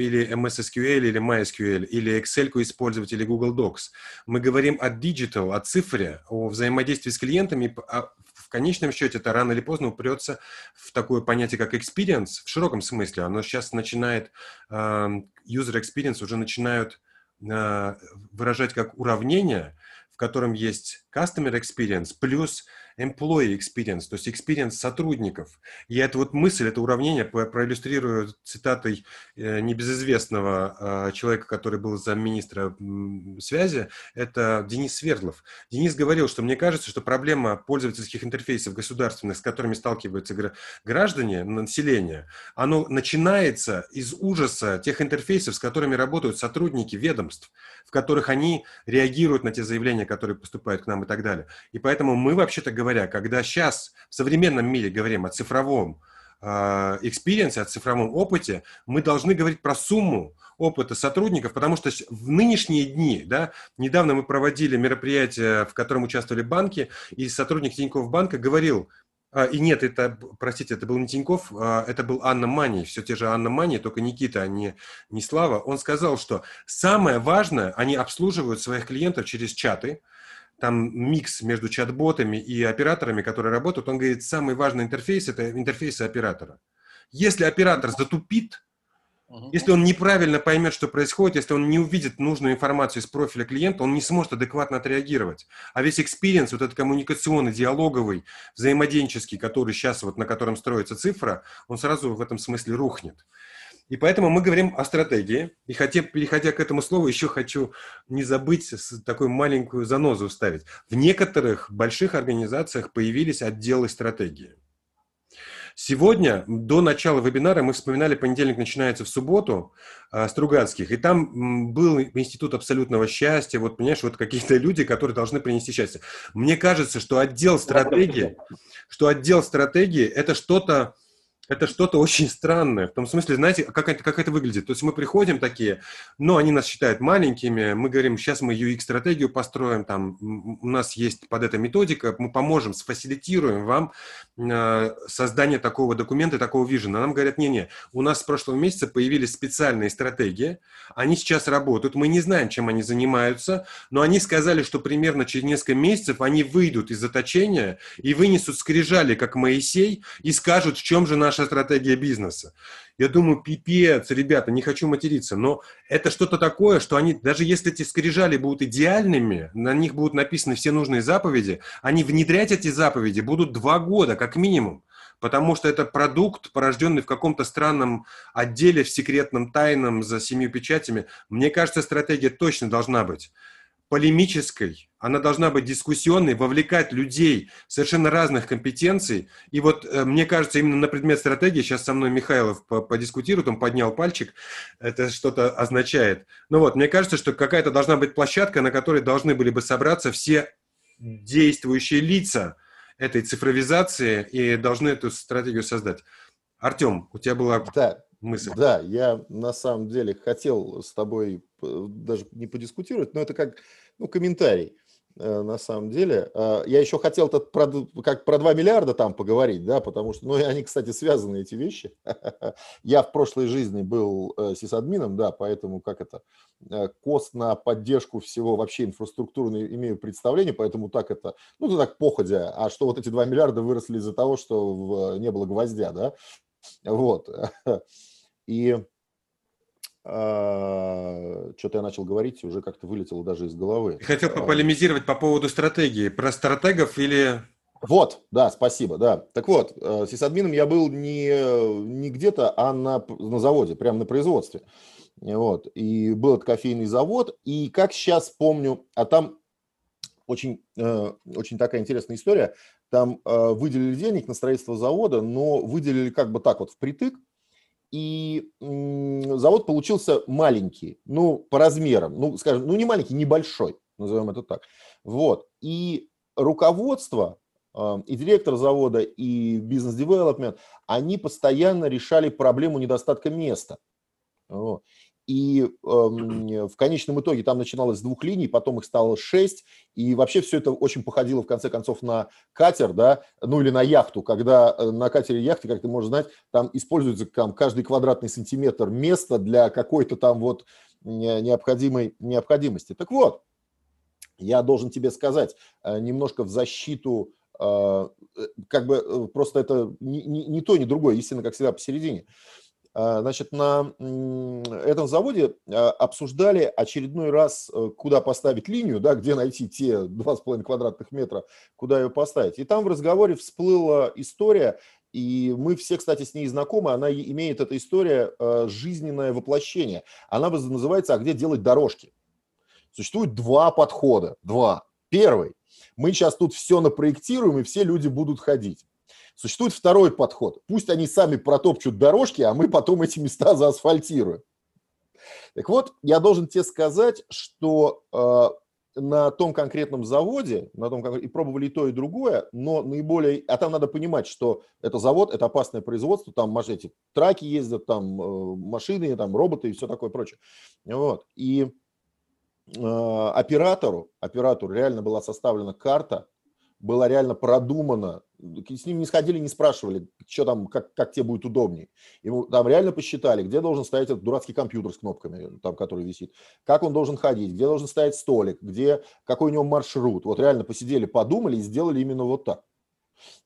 или MS SQL или MySQL, или Excel использовать, или Google Docs. Мы говорим о digital, о цифре, о взаимодействии с клиентами. А в конечном счете это рано или поздно упрется в такое понятие, как experience, в широком смысле. Оно сейчас начинает, user experience уже начинают выражать как уравнение, в котором есть customer experience плюс employee experience, то есть experience сотрудников. И эта вот мысль, это уравнение проиллюстрирую цитатой э, небезызвестного э, человека, который был замминистра связи, это Денис Свердлов. Денис говорил, что мне кажется, что проблема пользовательских интерфейсов государственных, с которыми сталкиваются граждане, население, оно начинается из ужаса тех интерфейсов, с которыми работают сотрудники ведомств, в которых они реагируют на те заявления, которые поступают к нам и так далее. И поэтому мы, вообще-то говоря, когда сейчас в современном мире говорим о цифровом experience е, о цифровом опыте, мы должны говорить про сумму опыта сотрудников, потому что в нынешние дни, да, недавно мы проводили мероприятие, в котором участвовали банки, и сотрудник Тинькофф банка говорил, а, и нет, это, простите, это был не Тиньков, а, это был Анна Мани, все те же Анна Мани, только Никита, а не, не Слава. Он сказал, что самое важное, они обслуживают своих клиентов через чаты, там микс между чат-ботами и операторами, которые работают. Он говорит, самый важный интерфейс – это интерфейсы оператора. Если оператор затупит, если он неправильно поймет, что происходит, если он не увидит нужную информацию из профиля клиента, он не сможет адекватно отреагировать. А весь experience, вот этот коммуникационный, диалоговый, взаимодейнический, который сейчас, вот на котором строится цифра, он сразу в этом смысле рухнет. И поэтому мы говорим о стратегии. И хотя, переходя к этому слову, еще хочу не забыть такую маленькую занозу вставить. В некоторых больших организациях появились отделы стратегии. Сегодня, до начала вебинара, мы вспоминали, понедельник начинается в субботу, э, Стругацких, и там был Институт абсолютного счастья, вот, понимаешь, вот какие-то люди, которые должны принести счастье. Мне кажется, что отдел стратегии, что отдел стратегии – это что-то, это что-то очень странное. В том смысле, знаете, как это, как это выглядит. То есть мы приходим такие, но они нас считают маленькими, мы говорим, сейчас мы UX-стратегию построим, там, у нас есть под это методика, мы поможем, сфасилитируем вам э, создание такого документа, такого вижена. Нам говорят, не-не, у нас с прошлого месяца появились специальные стратегии, они сейчас работают, мы не знаем, чем они занимаются, но они сказали, что примерно через несколько месяцев они выйдут из заточения и вынесут скрижали, как Моисей, и скажут, в чем же наш наша стратегия бизнеса. Я думаю, пипец, ребята, не хочу материться, но это что-то такое, что они, даже если эти скрижали будут идеальными, на них будут написаны все нужные заповеди, они внедрять эти заповеди будут два года, как минимум потому что это продукт, порожденный в каком-то странном отделе, в секретном, тайном, за семью печатями. Мне кажется, стратегия точно должна быть полемической, она должна быть дискуссионной, вовлекать людей совершенно разных компетенций. И вот э, мне кажется, именно на предмет стратегии, сейчас со мной Михайлов подискутирует, он поднял пальчик, это что-то означает. Ну вот, мне кажется, что какая-то должна быть площадка, на которой должны были бы собраться все действующие лица этой цифровизации и должны эту стратегию создать. Артем, у тебя была да, мысль. Да, я на самом деле хотел с тобой даже не подискутировать, но это как ну, комментарий э, на самом деле. А, я еще хотел -то про, как про 2 миллиарда там поговорить, да, потому что, ну, они, кстати, связаны, эти вещи. Я в прошлой жизни был э, сисадмином, да, поэтому как это, кост на поддержку всего вообще инфраструктурно имею представление, поэтому так это, ну, так походя, а что вот эти 2 миллиарда выросли из-за того, что в, не было гвоздя, да, вот. И что-то я начал говорить, уже как-то вылетело даже из головы. Хотел а. полемизировать по поводу стратегии. Про стратегов или... Вот, да, спасибо, да. Так вот, э, сисадмином я был не, не где-то, а на, на заводе, прямо на производстве. Вот. И был это кофейный завод. И как сейчас помню, а там очень, э, очень такая интересная история. Там э, выделили денег на строительство завода, но выделили как бы так вот впритык, и завод получился маленький, ну, по размерам, ну, скажем, ну, не маленький, небольшой, назовем это так. Вот. И руководство, э, и директор завода, и бизнес-девелопмент, они постоянно решали проблему недостатка места. И э, в конечном итоге там начиналось с двух линий, потом их стало шесть, и вообще все это очень походило в конце концов на катер, да, ну или на яхту, когда э, на катере яхте, как ты можешь знать, там используется там, каждый квадратный сантиметр места для какой-то там вот необходимой необходимости. Так вот, я должен тебе сказать э, немножко в защиту э, как бы просто это не, не, не то, ни другое, истина, как всегда, посередине. А, значит, на этом заводе а, обсуждали очередной раз, э, куда поставить линию, да, где найти те 2,5 квадратных метра, куда ее поставить. И там в разговоре всплыла история, и мы все, кстати, с ней знакомы, она имеет, эта история, э, жизненное воплощение. Она называется «А где делать дорожки?». Существует два подхода, два. Первый. Мы сейчас тут все напроектируем, и все люди будут ходить. Существует второй подход. Пусть они сами протопчут дорожки, а мы потом эти места заасфальтируем. Так вот, я должен тебе сказать, что э, на том конкретном заводе, на том, и пробовали и то, и другое, но наиболее, а там надо понимать, что это завод, это опасное производство, там эти траки ездят, там э, машины, там роботы и все такое прочее. Вот. И э, оператору, оператору реально была составлена карта, была реально продумана с ним не сходили, не спрашивали, что там, как, как тебе будет удобнее. Ему там реально посчитали, где должен стоять этот дурацкий компьютер с кнопками, там, который висит, как он должен ходить, где должен стоять столик, где, какой у него маршрут. Вот реально посидели, подумали и сделали именно вот так.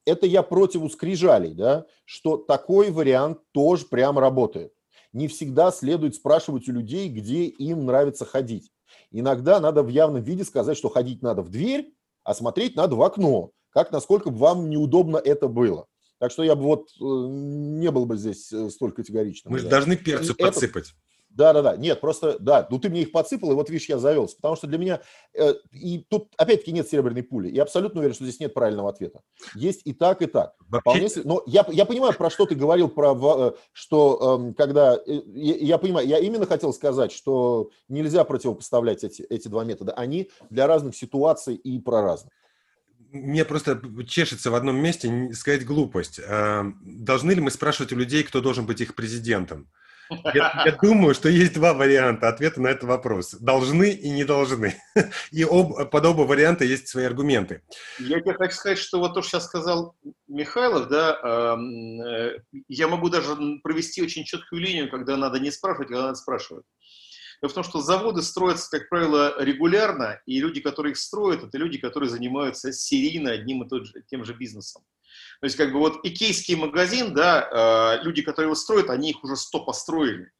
Это я против скрижалей, да, что такой вариант тоже прям работает. Не всегда следует спрашивать у людей, где им нравится ходить. Иногда надо в явном виде сказать, что ходить надо в дверь, а смотреть надо в окно как насколько бы вам неудобно это было. Так что я бы вот э, не был бы здесь э, столь категоричным. Мы же должны перцу подсыпать. Да, да, да. Нет, просто, да, ну ты мне их подсыпал, и вот видишь, я завелся. Потому что для меня, э, и тут опять-таки нет серебряной пули. Я абсолютно уверен, что здесь нет правильного ответа. Есть и так, и так. Вообще... Вполне, но я, я понимаю, про что ты говорил, про, э, что э, когда, э, я, я понимаю, я именно хотел сказать, что нельзя противопоставлять эти, эти два метода. Они для разных ситуаций и про разных мне просто чешется в одном месте сказать глупость. А, должны ли мы спрашивать у людей, кто должен быть их президентом? Я, я думаю, что есть два варианта ответа на этот вопрос. Должны и не должны. И об, под оба варианта есть свои аргументы. Я тебе хочу сказать, что вот то, что сейчас сказал Михайлов, да, э, я могу даже провести очень четкую линию, когда надо не спрашивать, когда надо спрашивать. Дело в том, что заводы строятся, как правило, регулярно, и люди, которые их строят, это люди, которые занимаются серийно одним и тот же, тем же бизнесом. То есть, как бы вот икейский магазин, да, э, люди, которые его строят, они их уже сто построили.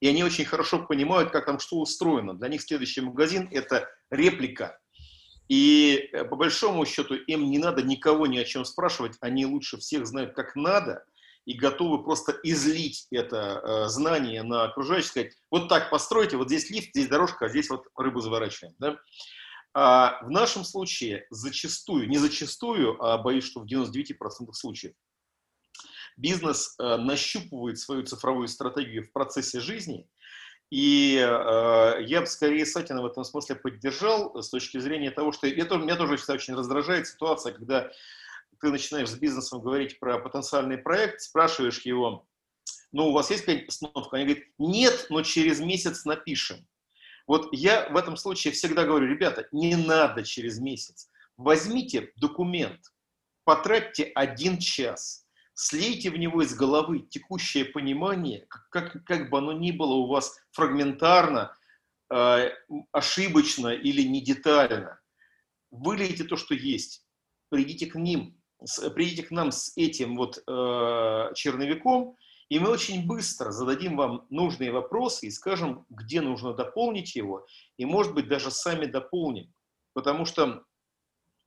И они очень хорошо понимают, как там что устроено. Для них следующий магазин – это реплика. И э, по большому счету им не надо никого ни о чем спрашивать, они лучше всех знают, как надо, и готовы просто излить это э, знание на окружающих, сказать, вот так постройте, вот здесь лифт, здесь дорожка, а здесь вот рыбу заворачиваем. Да? А в нашем случае зачастую, не зачастую, а боюсь, что в 99% случаев, бизнес э, нащупывает свою цифровую стратегию в процессе жизни, и э, я бы скорее Сатина в этом смысле поддержал с точки зрения того, что тоже, меня тоже очень раздражает ситуация, когда ты начинаешь с бизнесом говорить про потенциальный проект, спрашиваешь его, ну, у вас есть какая-нибудь постановка? Они говорят, нет, но через месяц напишем. Вот я в этом случае всегда говорю, ребята, не надо через месяц. Возьмите документ, потратьте один час, слейте в него из головы текущее понимание, как, как, бы оно ни было у вас фрагментарно, э, ошибочно или не детально. Вылейте то, что есть, придите к ним, с, придите к нам с этим вот э, черновиком, и мы очень быстро зададим вам нужные вопросы и скажем, где нужно дополнить его, и, может быть, даже сами дополним. Потому что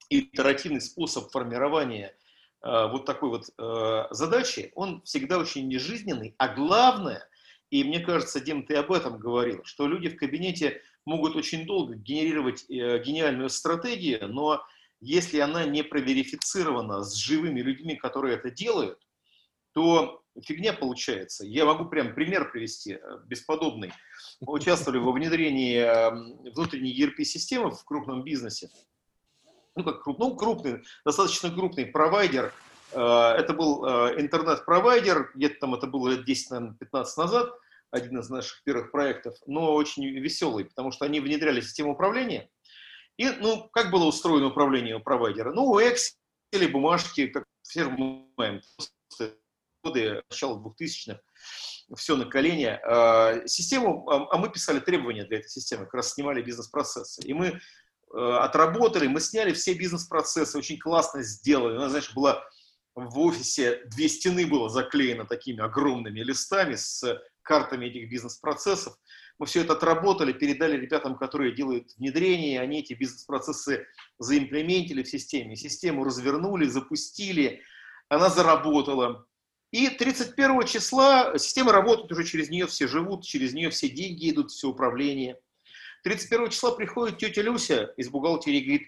итеративный способ формирования э, вот такой вот э, задачи, он всегда очень нежизненный, а главное, и мне кажется, Дим, ты об этом говорил, что люди в кабинете могут очень долго генерировать э, гениальную стратегию, но если она не проверифицирована с живыми людьми, которые это делают, то фигня получается. Я могу прям пример привести, э, бесподобный. Мы участвовали во внедрении эм, внутренней ERP-системы в крупном бизнесе. Ну, как ну, крупный, достаточно крупный провайдер. Э, это был э, интернет-провайдер, где-то там это было лет 10, наверное, 15 назад, один из наших первых проектов, но очень веселый, потому что они внедряли систему управления, и, ну, как было устроено управление у провайдера? Ну, Excel, бумажки, как все мы знаем, годы, начало 2000-х, все на колени. А, систему, а, а мы писали требования для этой системы, как раз снимали бизнес-процессы. И мы э, отработали, мы сняли все бизнес-процессы, очень классно сделали. У нас, знаешь, была в офисе две стены было заклеено такими огромными листами с картами этих бизнес-процессов. Мы все это отработали, передали ребятам, которые делают внедрение, они эти бизнес-процессы заимплементили в системе. Систему развернули, запустили, она заработала. И 31 числа система работает уже через нее, все живут, через нее все деньги идут, все управление. 31 числа приходит тетя Люся из бухгалтерии и говорит,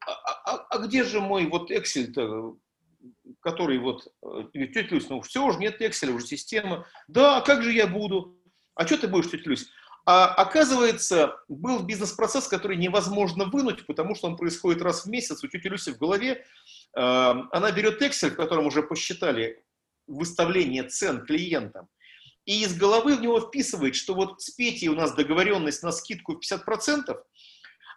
а, а, а где же мой вот Excel-то, который вот, э, тетя Люся, ну все, уже нет Excel, уже система. Да, а как же я буду? А что ты будешь, тетя Люся? А оказывается, был бизнес-процесс, который невозможно вынуть, потому что он происходит раз в месяц. У тети Люси в голове э, она берет Excel, в котором уже посчитали выставление цен клиентам, и из головы в него вписывает, что вот с Петей у нас договоренность на скидку в 50%,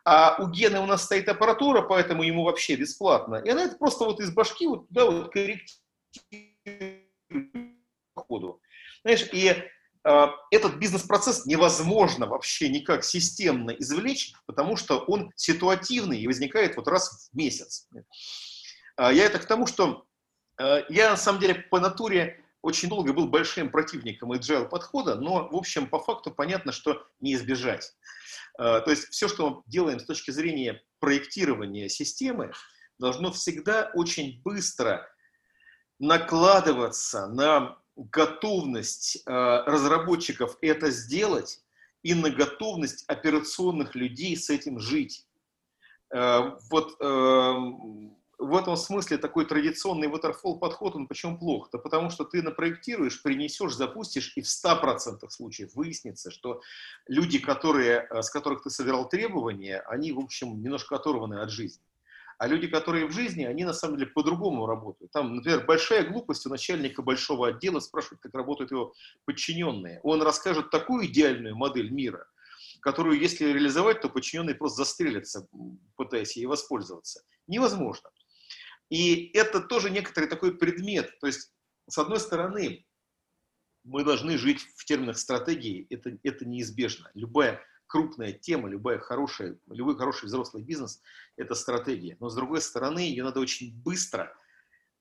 а у Гены у нас стоит аппаратура, поэтому ему вообще бесплатно. И она это просто вот из башки вот, да, вот корректирует ходу. Знаешь, и этот бизнес-процесс невозможно вообще никак системно извлечь, потому что он ситуативный и возникает вот раз в месяц. Э, я это к тому, что Э, я, на самом деле, по натуре очень долго был большим противником agile подхода, но, в общем, по факту понятно, что не избежать. Э, то есть все, что мы делаем с точки зрения проектирования системы, должно всегда очень быстро накладываться на готовность э, разработчиков это сделать и на готовность операционных людей с этим жить. Э, вот эм, в этом смысле такой традиционный waterfall подход, он почему плох? Да потому что ты напроектируешь, принесешь, запустишь, и в 100% случаев выяснится, что люди, которые, э, с которых ты собирал требования, они, в общем, немножко оторваны от жизни. А люди, которые в жизни, они на самом деле по-другому работают. Там, например, большая глупость у начальника большого отдела спрашивать, как работают его подчиненные. Он расскажет такую идеальную модель мира, которую, если реализовать, то подчиненные просто застрелятся, пытаясь ей воспользоваться. Невозможно. И это тоже некоторый такой предмет. То есть, с одной стороны, мы должны жить в терминах стратегии, это, это неизбежно. Любая крупная тема, любая хорошая, любой хороший взрослый бизнес – это стратегия. Но с другой стороны, ее надо очень быстро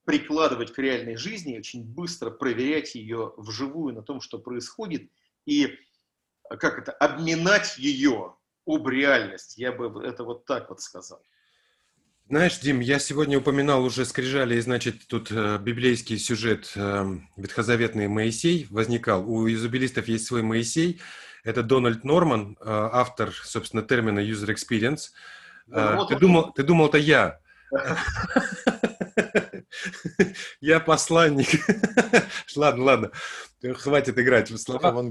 прикладывать к реальной жизни, очень быстро проверять ее вживую на том, что происходит, и как это, обминать ее об реальность. Я бы это вот так вот сказал. Знаешь, Дим, я сегодня упоминал уже скрижали, и, значит, тут э, библейский сюжет э, ветхозаветный Моисей возникал. У изубилистов есть свой Моисей. Это Дональд Норман, э, автор, собственно, термина user experience. Э, ну, ты, думал, ты думал, это я. Я посланник. Ладно, ладно. Хватит играть в слова.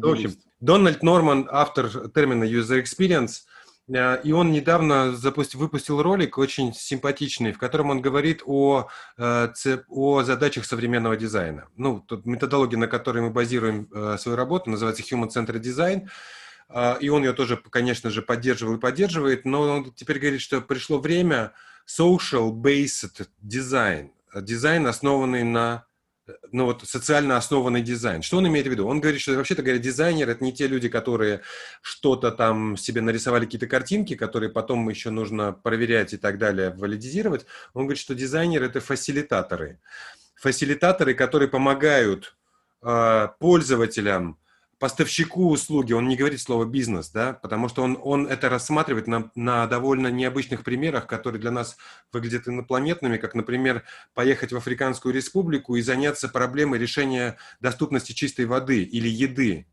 Дональд Норман, автор термина user experience – и он недавно запустил, выпустил ролик очень симпатичный, в котором он говорит о, э, о задачах современного дизайна. Ну, тут методология, на которой мы базируем э, свою работу, называется Human Centered Design. И он ее тоже, конечно же, поддерживал и поддерживает, но он теперь говорит, что пришло время social-based design, дизайн, основанный на ну вот социально основанный дизайн. Что он имеет в виду? Он говорит, что вообще-то говоря, дизайнер это не те люди, которые что-то там себе нарисовали какие-то картинки, которые потом еще нужно проверять и так далее, валидизировать. Он говорит, что дизайнер это фасилитаторы. Фасилитаторы, которые помогают э, пользователям поставщику услуги, он не говорит слово бизнес, да, потому что он, он это рассматривает на, на довольно необычных примерах, которые для нас выглядят инопланетными, как, например, поехать в Африканскую республику и заняться проблемой решения доступности чистой воды или еды.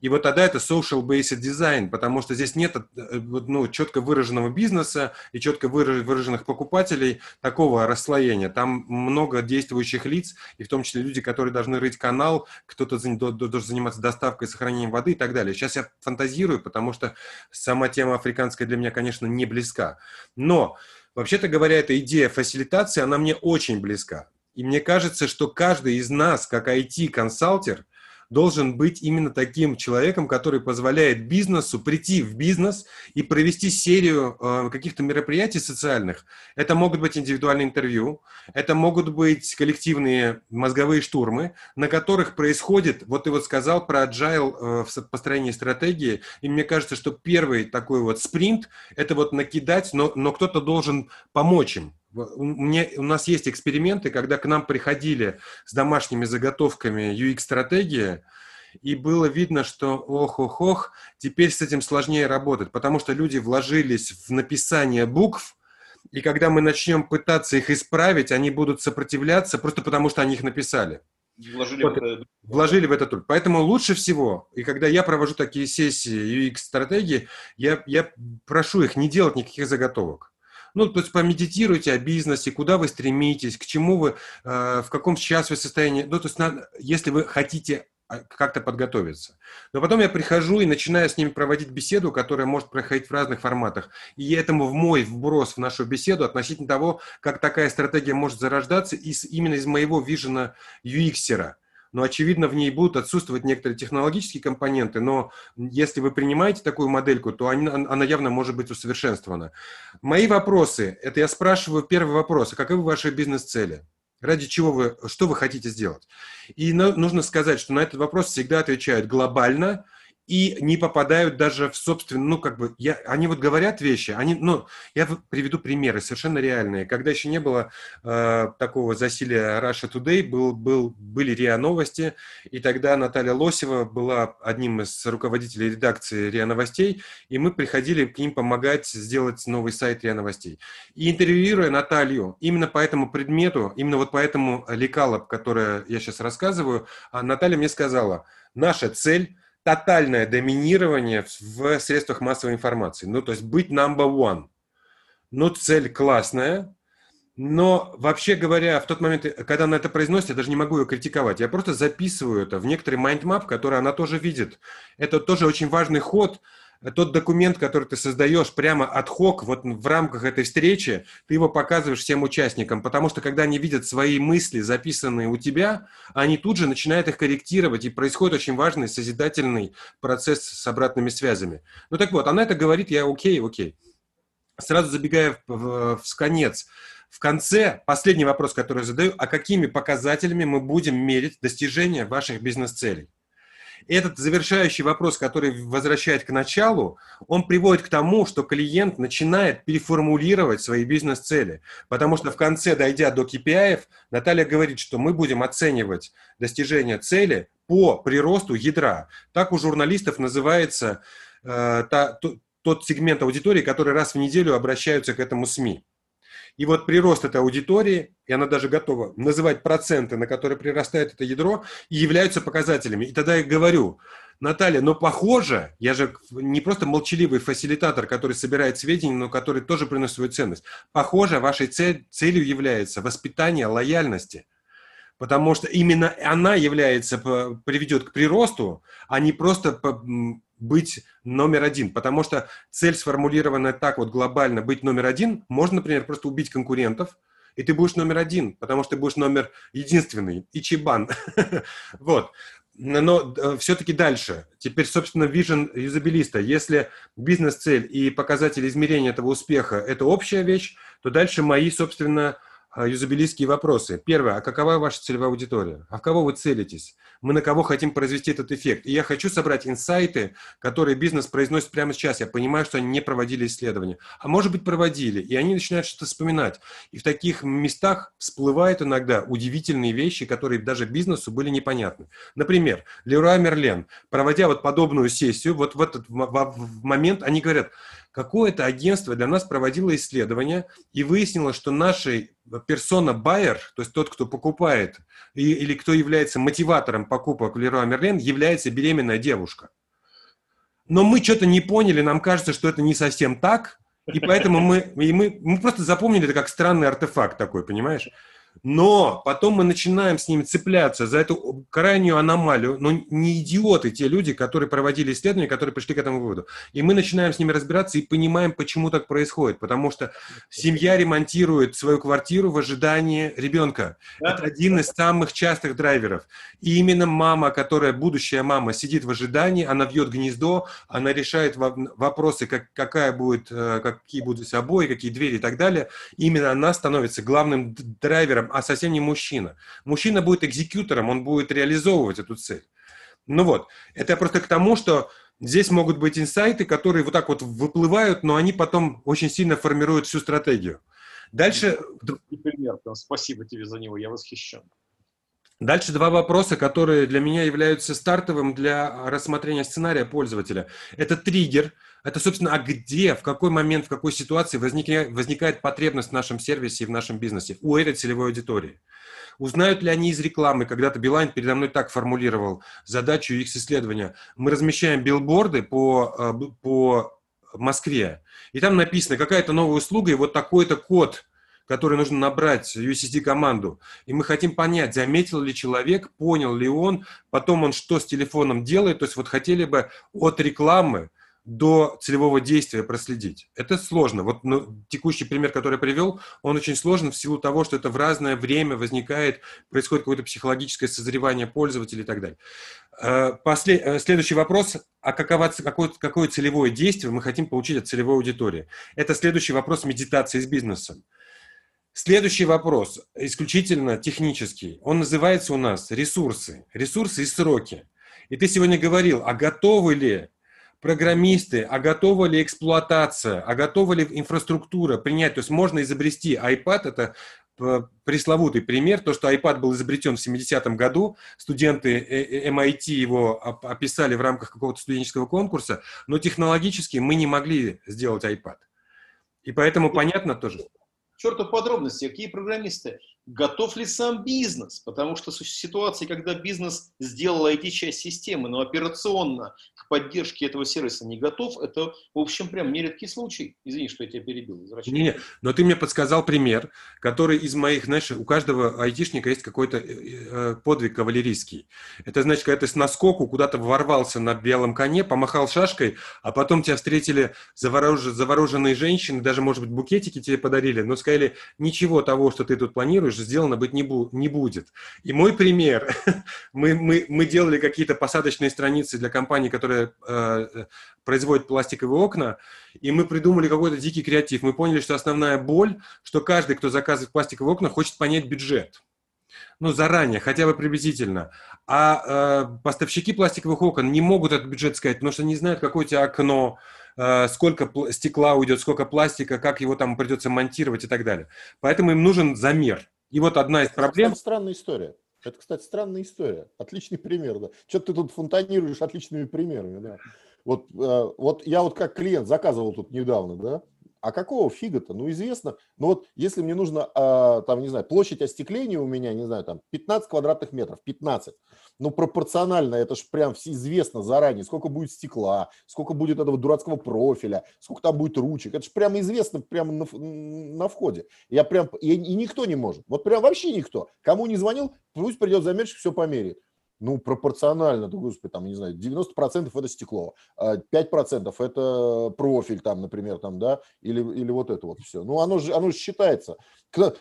И вот тогда это social-based design, потому что здесь нет э, ну, четко выраженного бизнеса и четко выраженных покупателей такого расслоения. Там много действующих лиц, и в том числе люди, которые должны рыть канал, кто-то должен заниматься доставкой, сохранением воды и так далее. Сейчас я фантазирую, потому что сама тема африканская для меня, конечно, не близка. Но, вообще-то говоря, эта идея фасилитации, она мне очень близка. И мне кажется, что каждый из нас, как IT-консалтер – должен быть именно таким человеком, который позволяет бизнесу прийти в бизнес и провести серию э, каких-то мероприятий социальных. Это могут быть индивидуальные интервью, это могут быть коллективные мозговые штурмы, на которых происходит, вот ты вот сказал про agile э, в построении стратегии, и мне кажется, что первый такой вот спринт, это вот накидать, но, но кто-то должен помочь им. У, меня, у нас есть эксперименты, когда к нам приходили с домашними заготовками UX-стратегии, и было видно, что ох-ох-ох, теперь с этим сложнее работать, потому что люди вложились в написание букв, и когда мы начнем пытаться их исправить, они будут сопротивляться просто потому, что они их написали. Вложили, вот, в, это... вложили в этот труд. Поэтому лучше всего, и когда я провожу такие сессии UX-стратегии, я, я прошу их не делать никаких заготовок. Ну, то есть помедитируйте о бизнесе, куда вы стремитесь, к чему вы, э, в каком сейчас вы состоянии. Ну, то есть надо, если вы хотите а, как-то подготовиться. Но потом я прихожу и начинаю с ними проводить беседу, которая может проходить в разных форматах. И этому в мой вброс в нашу беседу относительно того, как такая стратегия может зарождаться из, именно из моего вижена UX-ера но, очевидно, в ней будут отсутствовать некоторые технологические компоненты, но если вы принимаете такую модельку, то она, она явно может быть усовершенствована. Мои вопросы, это я спрашиваю первый вопрос, а каковы ваши бизнес-цели? Ради чего вы, что вы хотите сделать? И нужно сказать, что на этот вопрос всегда отвечают глобально и не попадают даже в собственный, ну, как бы, я, они вот говорят вещи, они, ну, я приведу примеры совершенно реальные. Когда еще не было э, такого засилия Russia Today, был, был, были РИА Новости, и тогда Наталья Лосева была одним из руководителей редакции РИА Новостей, и мы приходили к ним помогать сделать новый сайт РИА Новостей. И интервьюируя Наталью именно по этому предмету, именно вот по этому лекалам, которое я сейчас рассказываю, а Наталья мне сказала, наша цель – тотальное доминирование в средствах массовой информации. Ну, то есть быть number one. Ну, цель классная, но вообще говоря, в тот момент, когда она это произносит, я даже не могу ее критиковать. Я просто записываю это в некоторый mind map, который она тоже видит. Это тоже очень важный ход – тот документ, который ты создаешь прямо от хок, вот в рамках этой встречи, ты его показываешь всем участникам, потому что когда они видят свои мысли, записанные у тебя, они тут же начинают их корректировать, и происходит очень важный созидательный процесс с обратными связями. Ну так вот, она это говорит, я окей, окей. Сразу забегая в, в, в конец, в конце, последний вопрос, который я задаю, а какими показателями мы будем мерить достижение ваших бизнес-целей? Этот завершающий вопрос, который возвращает к началу, он приводит к тому, что клиент начинает переформулировать свои бизнес-цели. Потому что в конце, дойдя до KPI, Наталья говорит, что мы будем оценивать достижение цели по приросту ядра. Так у журналистов называется э, та, тот сегмент аудитории, который раз в неделю обращаются к этому СМИ. И вот прирост этой аудитории, и она даже готова называть проценты, на которые прирастает это ядро, и являются показателями. И тогда я говорю, Наталья, но похоже, я же не просто молчаливый фасилитатор, который собирает сведения, но который тоже приносит свою ценность. Похоже, вашей цель, целью является воспитание лояльности. Потому что именно она является, приведет к приросту, а не просто быть номер один, потому что цель сформулированная так вот глобально, быть номер один, можно, например, просто убить конкурентов, и ты будешь номер один, потому что ты будешь номер единственный, и чебан. вот. Но э, все-таки дальше. Теперь, собственно, vision юзабилиста. Если бизнес-цель и показатели измерения этого успеха – это общая вещь, то дальше мои, собственно, юзабилистские вопросы. Первое, а какова ваша целевая аудитория? А в кого вы целитесь? Мы на кого хотим произвести этот эффект? И я хочу собрать инсайты, которые бизнес произносит прямо сейчас. Я понимаю, что они не проводили исследования. А может быть, проводили. И они начинают что-то вспоминать. И в таких местах всплывают иногда удивительные вещи, которые даже бизнесу были непонятны. Например, Леруа Мерлен, проводя вот подобную сессию, вот в этот момент они говорят, какое-то агентство для нас проводило исследование и выяснило, что нашей персона байер, то есть тот, кто покупает, и, или кто является мотиватором покупок в Leroy Merlin, является беременная девушка. Но мы что-то не поняли, нам кажется, что это не совсем так, и поэтому мы, и мы, мы просто запомнили это как странный артефакт такой, понимаешь? Но потом мы начинаем с ними цепляться за эту крайнюю аномалию. Но не идиоты те люди, которые проводили исследования, которые пришли к этому выводу. И мы начинаем с ними разбираться и понимаем, почему так происходит. Потому что семья ремонтирует свою квартиру в ожидании ребенка. Да? Это один из самых частых драйверов. И именно мама, которая будущая мама, сидит в ожидании, она вьет гнездо, она решает вопросы, как, какая будет, э, какие будут обои, какие двери и так далее. Именно она становится главным драйвером а совсем не мужчина. Мужчина будет экзекьютором, он будет реализовывать эту цель. Ну вот, это просто к тому, что здесь могут быть инсайты, которые вот так вот выплывают, но они потом очень сильно формируют всю стратегию. Дальше... Пример, спасибо тебе за него, я восхищен. Дальше два вопроса, которые для меня являются стартовым для рассмотрения сценария пользователя. Это триггер, это, собственно, а где, в какой момент, в какой ситуации возникает, возникает потребность в нашем сервисе и в нашем бизнесе у этой целевой аудитории. Узнают ли они из рекламы? Когда-то Билайн передо мной так формулировал задачу их исследования. Мы размещаем билборды по, э, по Москве, и там написано какая-то новая услуга, и вот такой-то код – который нужно набрать USSD команду. И мы хотим понять, заметил ли человек, понял ли он, потом он что с телефоном делает. То есть вот хотели бы от рекламы до целевого действия проследить. Это сложно. Вот ну, текущий пример, который я привел, он очень сложен в силу того, что это в разное время возникает, происходит какое-то психологическое созревание пользователя и так далее. Э, послед... Э, следующий вопрос. А какова, какое, какое целевое действие мы хотим получить от целевой аудитории? Это следующий вопрос медитации с бизнесом. Следующий вопрос, исключительно технический. Он называется у нас ресурсы. Ресурсы и сроки. И ты сегодня говорил, а готовы ли программисты, а готова ли эксплуатация, а готова ли инфраструктура принять. То есть можно изобрести iPad, это э, пресловутый пример, то, что iPad был изобретен в 70-м году, студенты MIT э, его описали в рамках какого-то студенческого конкурса, но технологически мы не могли сделать iPad. И поэтому понятно тоже. Черту подробности, какие программисты? Готов ли сам бизнес, потому что ситуации, когда бизнес сделал IT-часть системы, но операционно к поддержке этого сервиса не готов, это, в общем, прям нередкий случай. Извини, что я тебя перебил. Не, не, но ты мне подсказал пример, который из моих, знаешь, у каждого айтишника есть какой-то э, э, подвиг кавалерийский. Это значит, когда ты с наскоку куда-то ворвался на белом коне, помахал шашкой, а потом тебя встретили заворож... завороженные женщины, даже, может быть, букетики тебе подарили, но сказали, ничего того, что ты тут планируешь, же сделано быть не, бу не будет. И мой пример, мы, мы, мы делали какие-то посадочные страницы для компании, которая э, производит пластиковые окна, и мы придумали какой-то дикий креатив. Мы поняли, что основная боль, что каждый, кто заказывает пластиковые окна, хочет понять бюджет ну, заранее, хотя бы приблизительно. А э, поставщики пластиковых окон не могут этот бюджет сказать, потому что не знают, какое у тебя окно, Э, сколько стекла уйдет, сколько пластика, как его там придется монтировать и так далее. Поэтому им нужен замер. И вот одна из проблем... Это странная история. Это, кстати, странная история. Отличный пример, да. Что ты тут фонтанируешь отличными примерами, да. Вот, э, вот я вот как клиент заказывал тут недавно, да, а какого фига-то? Ну, известно. Ну, вот если мне нужно, а, там, не знаю, площадь остекления у меня, не знаю, там, 15 квадратных метров, 15. Ну, пропорционально, это же прям известно заранее, сколько будет стекла, сколько будет этого дурацкого профиля, сколько там будет ручек. Это же прямо известно прямо на, на входе. Я прям, и, и никто не может. Вот прям вообще никто. Кому не звонил, пусть придет замерщик, все померяет ну, пропорционально, то, господи, там, не знаю, 90% это стекло, 5% а это профиль, там, например, там, да, или, или вот это вот все. Ну, оно же, оно же считается.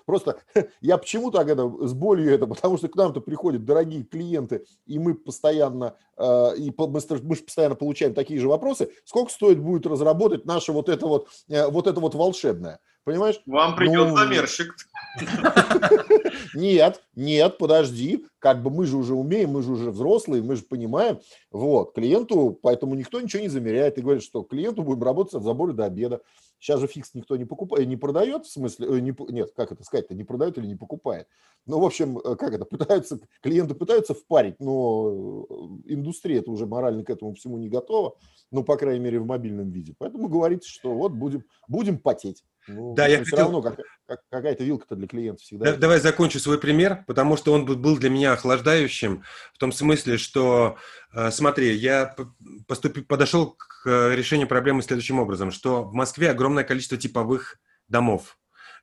Просто я почему так это, с болью это, потому что к нам-то приходят дорогие клиенты, и мы постоянно, а, и мы же постоянно получаем такие же вопросы, сколько стоит будет разработать наше вот это вот, э, вот это вот волшебное. Понимаешь? Вам придет ну, замерщик. Нет, нет, подожди. Как бы мы же уже умеем, мы же уже взрослые, мы же понимаем. Вот, клиенту, поэтому никто ничего не замеряет. И говорит, что клиенту будем работать от забора до обеда. Сейчас же фикс никто не покупает, не продает, в смысле, э, не, нет, как это сказать-то, не продает или не покупает. Ну, в общем, э, как это, пытаются, клиенты пытаются впарить, но э, индустрия это уже морально к этому всему не готова, ну, по крайней мере, в мобильном виде. Поэтому говорится, что вот будем, будем потеть. Ну, да, я хотел... равно как, как, какая-то вилка-то для клиента всегда. Да, давай закончу свой пример, потому что он был для меня охлаждающим в том смысле, что, э, смотри, я поступил, подошел к решению проблемы следующим образом, что в Москве огромное количество типовых домов.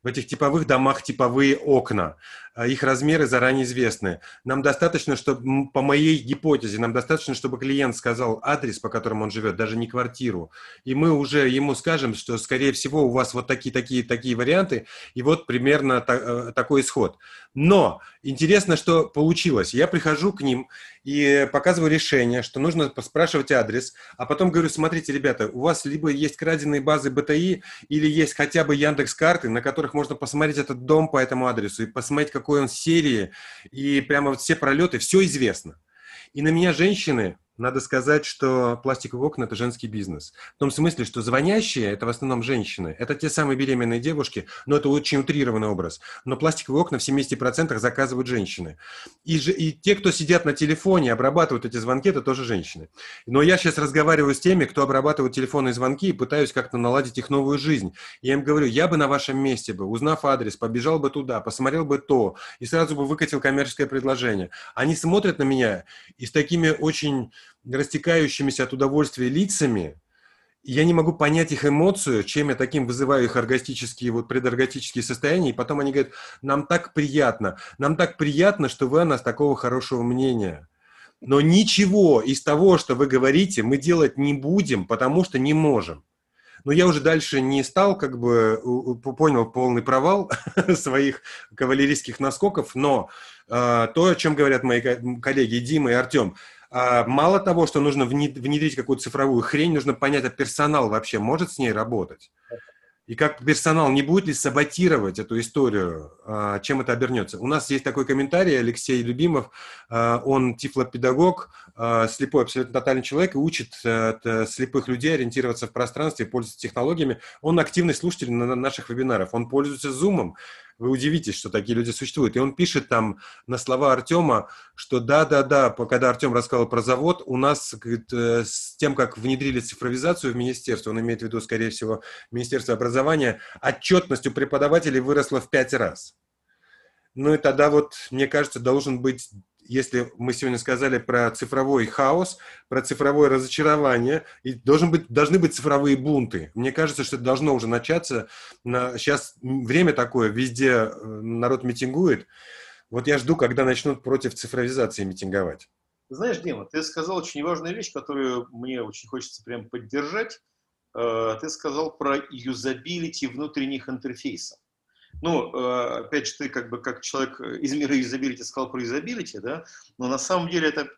В этих типовых домах типовые окна. А их размеры заранее известны. Нам достаточно, чтобы, по моей гипотезе, нам достаточно, чтобы клиент сказал адрес, по которому он живет, даже не квартиру. И мы уже ему скажем, что, скорее всего, у вас вот такие, такие, такие варианты, и вот примерно та, э, такой исход. Но интересно, что получилось. Я прихожу к ним и показываю решение, что нужно спрашивать адрес, а потом говорю, смотрите, ребята, у вас либо есть краденые базы БТИ, или есть хотя бы Яндекс карты, на которых можно посмотреть этот дом по этому адресу и посмотреть, как какой он серии, и прямо вот все пролеты, все известно. И на меня женщины надо сказать, что пластиковые окна – это женский бизнес. В том смысле, что звонящие – это в основном женщины. Это те самые беременные девушки, но это очень утрированный образ. Но пластиковые окна в 70% заказывают женщины. И, же, и те, кто сидят на телефоне, обрабатывают эти звонки, это тоже женщины. Но я сейчас разговариваю с теми, кто обрабатывает телефонные звонки и пытаюсь как-то наладить их новую жизнь. Я им говорю, я бы на вашем месте бы, узнав адрес, побежал бы туда, посмотрел бы то, и сразу бы выкатил коммерческое предложение. Они смотрят на меня и с такими очень растекающимися от удовольствия лицами, я не могу понять их эмоцию, чем я таким вызываю их оргастические, вот предоргастические состояния, и потом они говорят, нам так приятно, нам так приятно, что вы о нас такого хорошего мнения. Но ничего из того, что вы говорите, мы делать не будем, потому что не можем. Но я уже дальше не стал, как бы понял полный провал своих кавалерийских наскоков, но э, то, о чем говорят мои коллеги Дима и Артем, мало того, что нужно внедрить какую-то цифровую хрень, нужно понять, а персонал вообще может с ней работать. и как персонал не будет ли саботировать эту историю, а, чем это обернется? У нас есть такой комментарий, Алексей Любимов, а, он тифлопедагог, а, слепой абсолютно тотальный человек и учит э, слепых людей ориентироваться в пространстве, пользоваться технологиями. Он активный слушатель на наших вебинарах, он пользуется Zoom, вы удивитесь, что такие люди существуют. И он пишет там на слова Артема, что да-да-да, когда Артем рассказал про завод, у нас говорит, э, с тем, как внедрили цифровизацию в министерство, он имеет в виду, скорее всего, Министерство образования, отчетность у преподавателей выросла в пять раз. Ну и тогда вот, мне кажется, должен быть если мы сегодня сказали про цифровой хаос, про цифровое разочарование, и должен быть, должны быть цифровые бунты. Мне кажется, что это должно уже начаться. На, сейчас время такое, везде э, народ митингует. Вот я жду, когда начнут против цифровизации митинговать. Знаешь, Дима, ты сказал очень важную вещь, которую мне очень хочется прям поддержать. Э, ты сказал про юзабилити внутренних интерфейсов. Ну, э, опять же, ты как бы как человек из мира юзабилити сказал про юзабилити, да, но на самом деле это,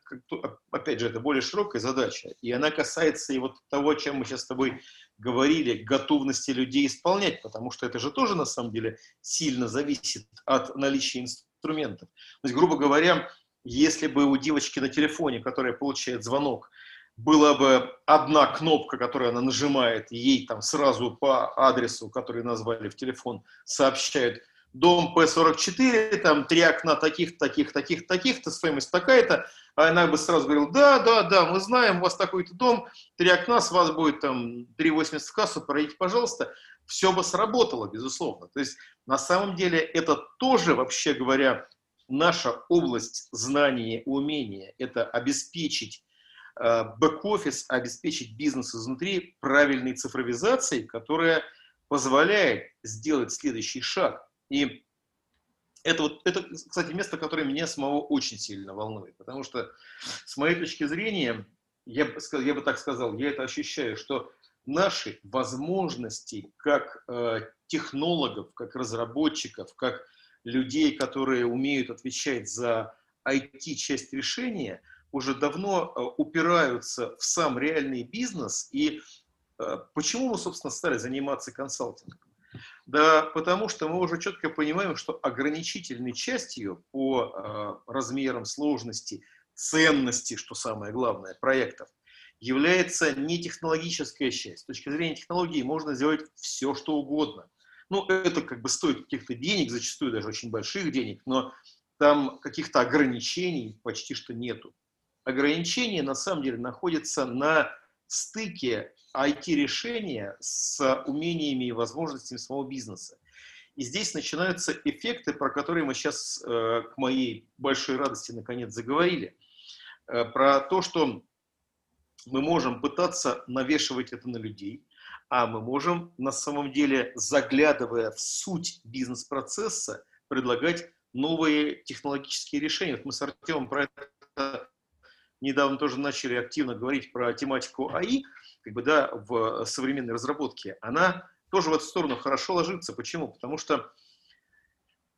опять же, это более широкая задача, и она касается и вот того, о чем мы сейчас с тобой говорили, готовности людей исполнять, потому что это же тоже на самом деле сильно зависит от наличия инструментов. То есть, грубо говоря, если бы у девочки на телефоне, которая получает звонок, была бы одна кнопка, которую она нажимает, и ей там сразу по адресу, который назвали в телефон, сообщают, дом П44, там три окна таких, таких, таких, таких-то, стоимость такая-то, а она бы сразу говорила, да, да, да, мы знаем, у вас такой-то дом, три окна, с вас будет там 3,80 в кассу, пройдите, пожалуйста, все бы сработало, безусловно. То есть на самом деле это тоже, вообще говоря, наша область знания и умения, это обеспечить бэк-офис обеспечить бизнес изнутри правильной цифровизацией, которая позволяет сделать следующий шаг. И это, вот, это, кстати, место, которое меня самого очень сильно волнует, потому что с моей точки зрения, я, я бы так сказал, я это ощущаю, что наши возможности как э, технологов, как разработчиков, как людей, которые умеют отвечать за IT-часть решения – уже давно э, упираются в сам реальный бизнес. И э, почему мы, собственно, стали заниматься консалтингом? Да потому что мы уже четко понимаем, что ограничительной частью по э, размерам сложности, ценности, что самое главное, проектов, является не технологическая часть. С точки зрения технологии можно сделать все, что угодно. Ну, это как бы стоит каких-то денег, зачастую даже очень больших денег, но там каких-то ограничений почти что нету ограничения на самом деле находятся на стыке IT-решения с умениями и возможностями самого бизнеса. И здесь начинаются эффекты, про которые мы сейчас, э, к моей большой радости, наконец заговорили. Э, про то, что мы можем пытаться навешивать это на людей, а мы можем на самом деле, заглядывая в суть бизнес-процесса, предлагать новые технологические решения. Вот мы с Артемом про это недавно тоже начали активно говорить про тематику АИ, как бы, да, в современной разработке, она тоже в эту сторону хорошо ложится. Почему? Потому что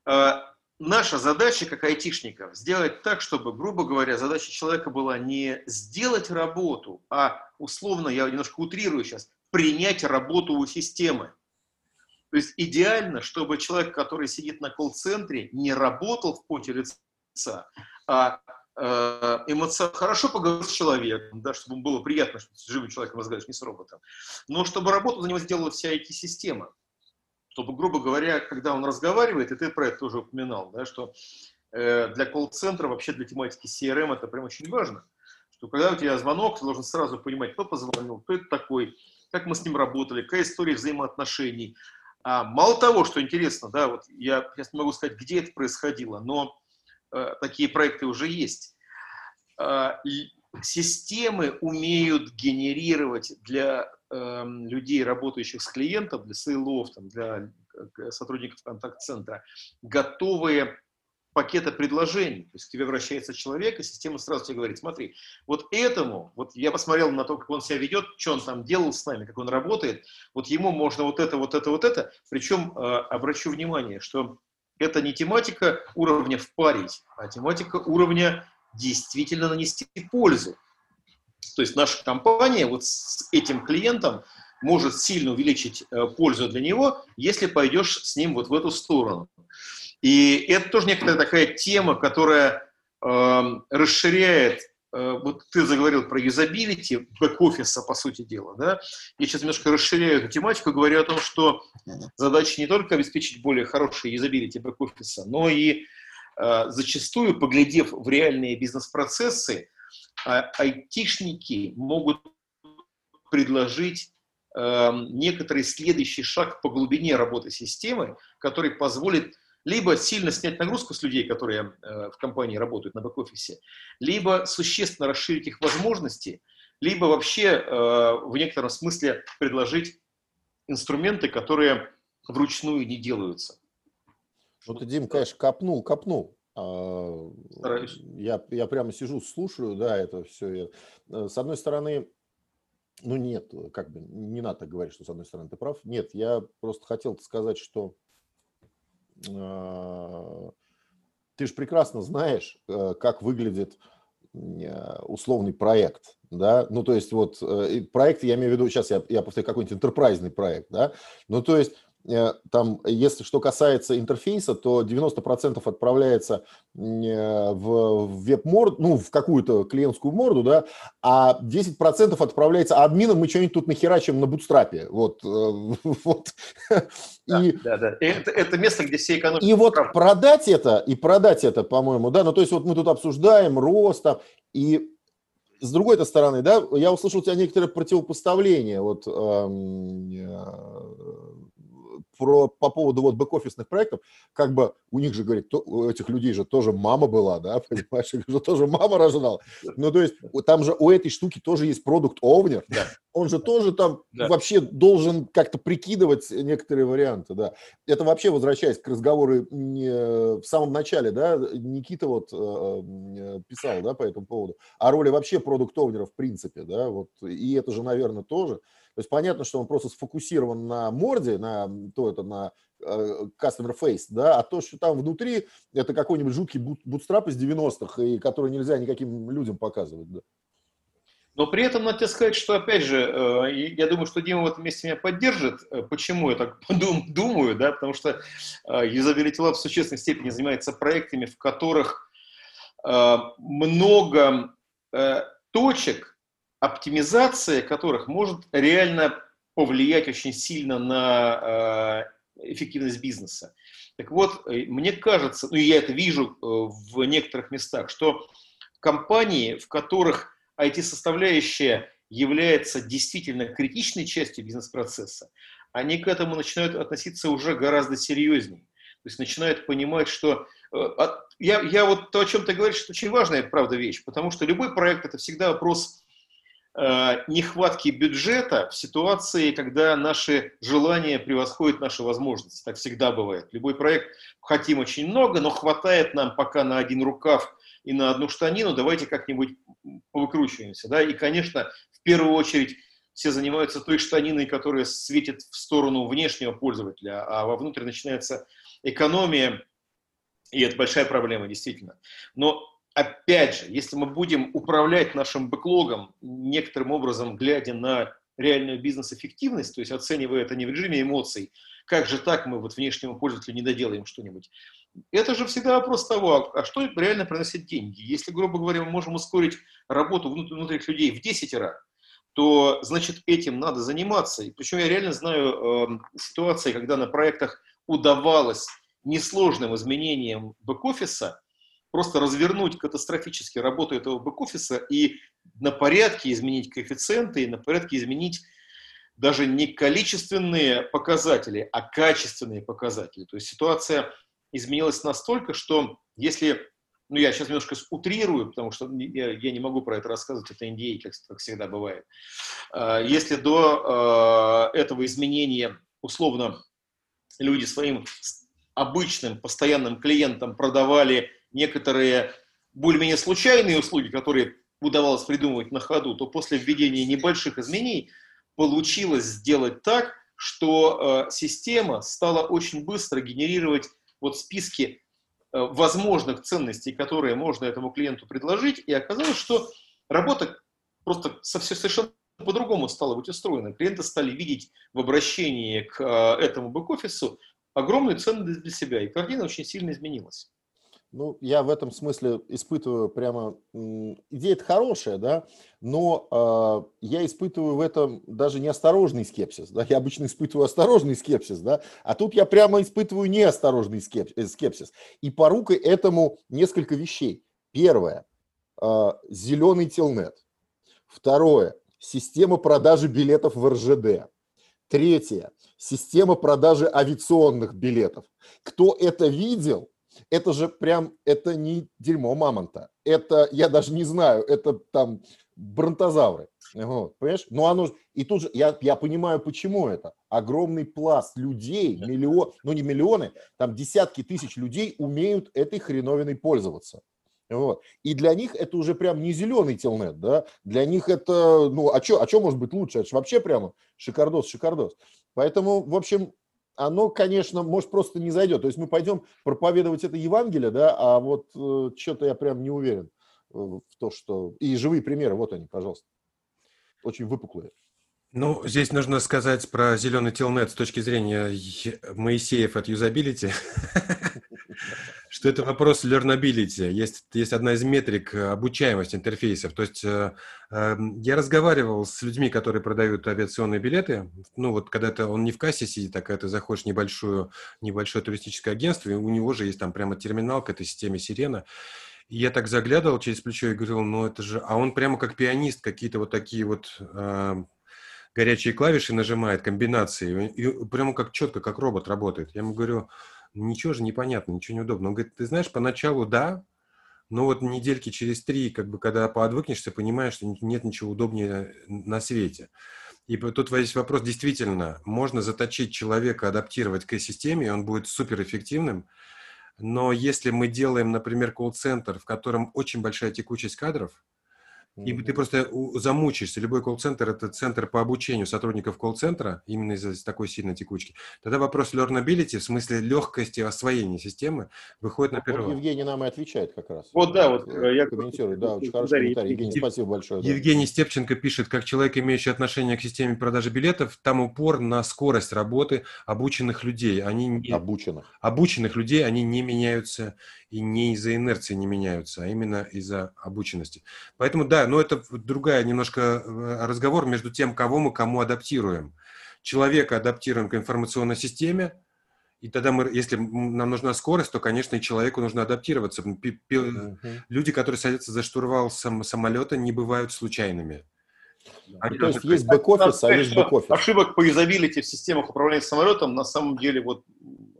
э, наша задача, как айтишников, сделать так, чтобы, грубо говоря, задача человека была не сделать работу, а условно, я немножко утрирую сейчас, принять работу у системы. То есть идеально, чтобы человек, который сидит на колл-центре, не работал в поте лица, а Э, эмоционально хорошо поговорить с человеком, да, чтобы ему было приятно, что с живым человеком разговариваешь, не с роботом. Но чтобы работу за него сделала вся IT-система. Чтобы, грубо говоря, когда он разговаривает, и ты про это тоже упоминал, да, что э, для колл-центра, вообще для тематики CRM это прям очень важно. Что когда у тебя звонок, ты должен сразу понимать, кто позвонил, кто это такой, как мы с ним работали, какая история взаимоотношений. А мало того, что интересно, да, вот я сейчас не могу сказать, где это происходило, но такие проекты уже есть. Э, системы умеют генерировать для эм, людей, работающих с клиентом, для сейлов, для сотрудников контакт-центра, готовые пакеты предложений. То есть к тебе обращается человек, и система сразу тебе говорит, смотри, вот этому, вот я посмотрел на то, как он себя ведет, что он там делал с нами, как он работает, вот ему можно вот это, вот это, вот это. Причем э, обращу внимание, что это не тематика уровня впарить, а тематика уровня действительно нанести пользу. То есть наша компания вот с этим клиентом может сильно увеличить э, пользу для него, если пойдешь с ним вот в эту сторону. И это тоже некоторая такая тема, которая э, расширяет вот ты заговорил про юзабилити бэк-офиса, по сути дела, да, я сейчас немножко расширяю эту тематику, говорю о том, что задача не только обеспечить более хороший юзабилити бэк-офиса, но и э, зачастую, поглядев в реальные бизнес-процессы, э, айтишники могут предложить э, некоторый следующий шаг по глубине работы системы, который позволит либо сильно снять нагрузку с людей, которые э, в компании работают на бэк-офисе, либо существенно расширить их возможности, либо вообще э, в некотором смысле предложить инструменты, которые вручную не делаются. Ну ты, Дим, конечно, копнул, копнул. А, Стараюсь. Я, я прямо сижу, слушаю, да, это все. Э, с одной стороны, ну нет, как бы не надо говорить, что с одной стороны ты прав. Нет, я просто хотел сказать, что ты же прекрасно знаешь, э, как выглядит э, условный проект, да, ну, то есть вот э, проект, я имею в виду, сейчас я, я повторю, какой-нибудь интерпрайзный проект, да, ну, то есть Э, там, если что касается интерфейса, то 90% отправляется э, в веб-морду, ну, в какую-то клиентскую морду, да, а 10% отправляется админом, мы что-нибудь тут нахерачим на бутстрапе, вот. Э, вот. Да, и, да, да. Это, это место, где все экономики... И вот правда. продать это, и продать это, по-моему, да, ну, то есть вот мы тут обсуждаем рост, там, и с другой стороны, да, я услышал у тебя некоторое противопоставление, вот, эм, про, по поводу вот бэк-офисных проектов, как бы у них же, говорит, то, у этих людей же тоже мама была, да, понимаешь, их же тоже мама рождала. Ну, то есть там же у этой штуки тоже есть продукт овнер, да. он же тоже там да. вообще должен как-то прикидывать некоторые варианты, да. Это вообще, возвращаясь к разговору в самом начале, да, Никита вот э, э, писал, да, по этому поводу, о роли вообще продукт овнера в принципе, да, вот, и это же, наверное, тоже, то есть понятно, что он просто сфокусирован на морде, на то это на э, customer face, да, а то, что там внутри, это какой-нибудь жуткий бутстрап из 90-х, и который нельзя никаким людям показывать, да. Но при этом надо тебе сказать, что, опять же, э, я думаю, что Дима в этом месте меня поддержит. Э, почему я так думаю, да, потому что Usability Lab в существенной степени занимается проектами, в которых много точек, оптимизация которых может реально повлиять очень сильно на э, эффективность бизнеса. Так вот, э, мне кажется, ну я это вижу э, в некоторых местах, что компании, в которых IT-составляющая является действительно критичной частью бизнес-процесса, они к этому начинают относиться уже гораздо серьезнее. То есть начинают понимать, что... Я, я вот то, о чем ты говоришь, это очень важная, правда, вещь, потому что любой проект – это всегда вопрос нехватки бюджета в ситуации, когда наши желания превосходят наши возможности. Так всегда бывает. Любой проект хотим очень много, но хватает нам пока на один рукав и на одну штанину, давайте как-нибудь повыкручиваемся. Да? И, конечно, в первую очередь все занимаются той штаниной, которая светит в сторону внешнего пользователя, а вовнутрь начинается экономия, и это большая проблема, действительно. Но опять же, если мы будем управлять нашим бэклогом некоторым образом, глядя на реальную бизнес-эффективность, то есть оценивая это не в режиме эмоций, как же так мы вот внешнему пользователю не доделаем что-нибудь. Это же всегда вопрос того, а что реально приносит деньги. Если, грубо говоря, мы можем ускорить работу внутренних людей в 10 раз, то, значит, этим надо заниматься. И причем я реально знаю э, ситуации, когда на проектах удавалось несложным изменением бэк-офиса просто развернуть катастрофически работу этого бэк-офиса и на порядке изменить коэффициенты, и на порядке изменить даже не количественные показатели, а качественные показатели. То есть ситуация изменилась настолько, что если, ну я сейчас немножко утрирую, потому что я, я не могу про это рассказывать, это NDA, как, как всегда бывает. А, если до э, этого изменения условно люди своим обычным постоянным клиентам продавали некоторые более-менее случайные услуги, которые удавалось придумывать на ходу, то после введения небольших изменений получилось сделать так, что э, система стала очень быстро генерировать вот списки э, возможных ценностей, которые можно этому клиенту предложить, и оказалось, что работа просто совершенно по-другому стало быть устроено. Клиенты стали видеть в обращении к э, этому бэк-офису огромную ценность для себя, и картина очень сильно изменилась. Ну, я в этом смысле испытываю прямо... Идея это хорошая, да, но э, я испытываю в этом даже неосторожный скепсис, да, я обычно испытываю осторожный скепсис, да, а тут я прямо испытываю неосторожный э, скепсис. И порукой этому несколько вещей. Первое, э, зеленый телнет. Второе, система продажи билетов в РЖД. Третье, система продажи авиационных билетов. Кто это видел, это же прям, это не дерьмо мамонта. Это, я даже не знаю, это там бронтозавры. Вот, понимаешь? Но оно, и тут же, я, я понимаю, почему это. Огромный пласт людей, миллион, ну не миллионы, там десятки тысяч людей умеют этой хреновиной пользоваться. Вот. И для них это уже прям не зеленый телнет, да, для них это, ну, а что а чё может быть лучше? Это же вообще прямо шикардос, шикардос. Поэтому, в общем, оно, конечно, может, просто не зайдет. То есть мы пойдем проповедовать это Евангелие, да, а вот э, что-то я прям не уверен э, в то, что... И живые примеры, вот они, пожалуйста. Очень выпуклые. Ну, здесь нужно сказать про зеленый телнет с точки зрения Моисеев от юзабилити. что это вопрос learnability. Есть, есть одна из метрик э, обучаемости интерфейсов. То есть э, э, я разговаривал с людьми, которые продают авиационные билеты. Ну вот когда то он не в кассе сидит, а когда ты заходишь в небольшую, небольшое туристическое агентство, и у него же есть там прямо терминал к этой системе «Сирена». И я так заглядывал через плечо и говорил, ну это же... А он прямо как пианист какие-то вот такие вот э, горячие клавиши нажимает, комбинации. И, и прямо как четко, как робот работает. Я ему говорю, ничего же непонятно, ничего не удобно. Он говорит, ты знаешь, поначалу да, но вот недельки через три, как бы, когда поотвыкнешься, понимаешь, что нет ничего удобнее на свете. И тут есть вопрос, действительно, можно заточить человека, адаптировать к системе, и он будет суперэффективным, но если мы делаем, например, колл-центр, в котором очень большая текучесть кадров, и ты просто замучишься. Любой колл-центр – это центр по обучению сотрудников колл-центра, именно из-за такой сильной текучки. Тогда вопрос learnability, в смысле легкости освоения системы, выходит на первый вот Евгений нам и отвечает как раз. Вот, да, вот э, я комментирую. Да, очень хороший комментарий. Евгений, спасибо большое. Да. Евгений Степченко пишет, как человек, имеющий отношение к системе продажи билетов, там упор на скорость работы обученных людей. Они не... Обученных. Обученных людей, они не меняются и не из-за инерции не меняются, а именно из-за обученности. Поэтому да, но это другая немножко э, разговор между тем, кого мы кому адаптируем. Человека адаптируем к информационной системе, и тогда мы, если нам нужна скорость, то, конечно, и человеку нужно адаптироваться. Люди, которые садятся за штурвал сам, самолета, не бывают случайными. Они то есть есть бэк-офис, а есть бэк-офис. Ошибок по юзабилити в системах управления самолетом на самом деле вот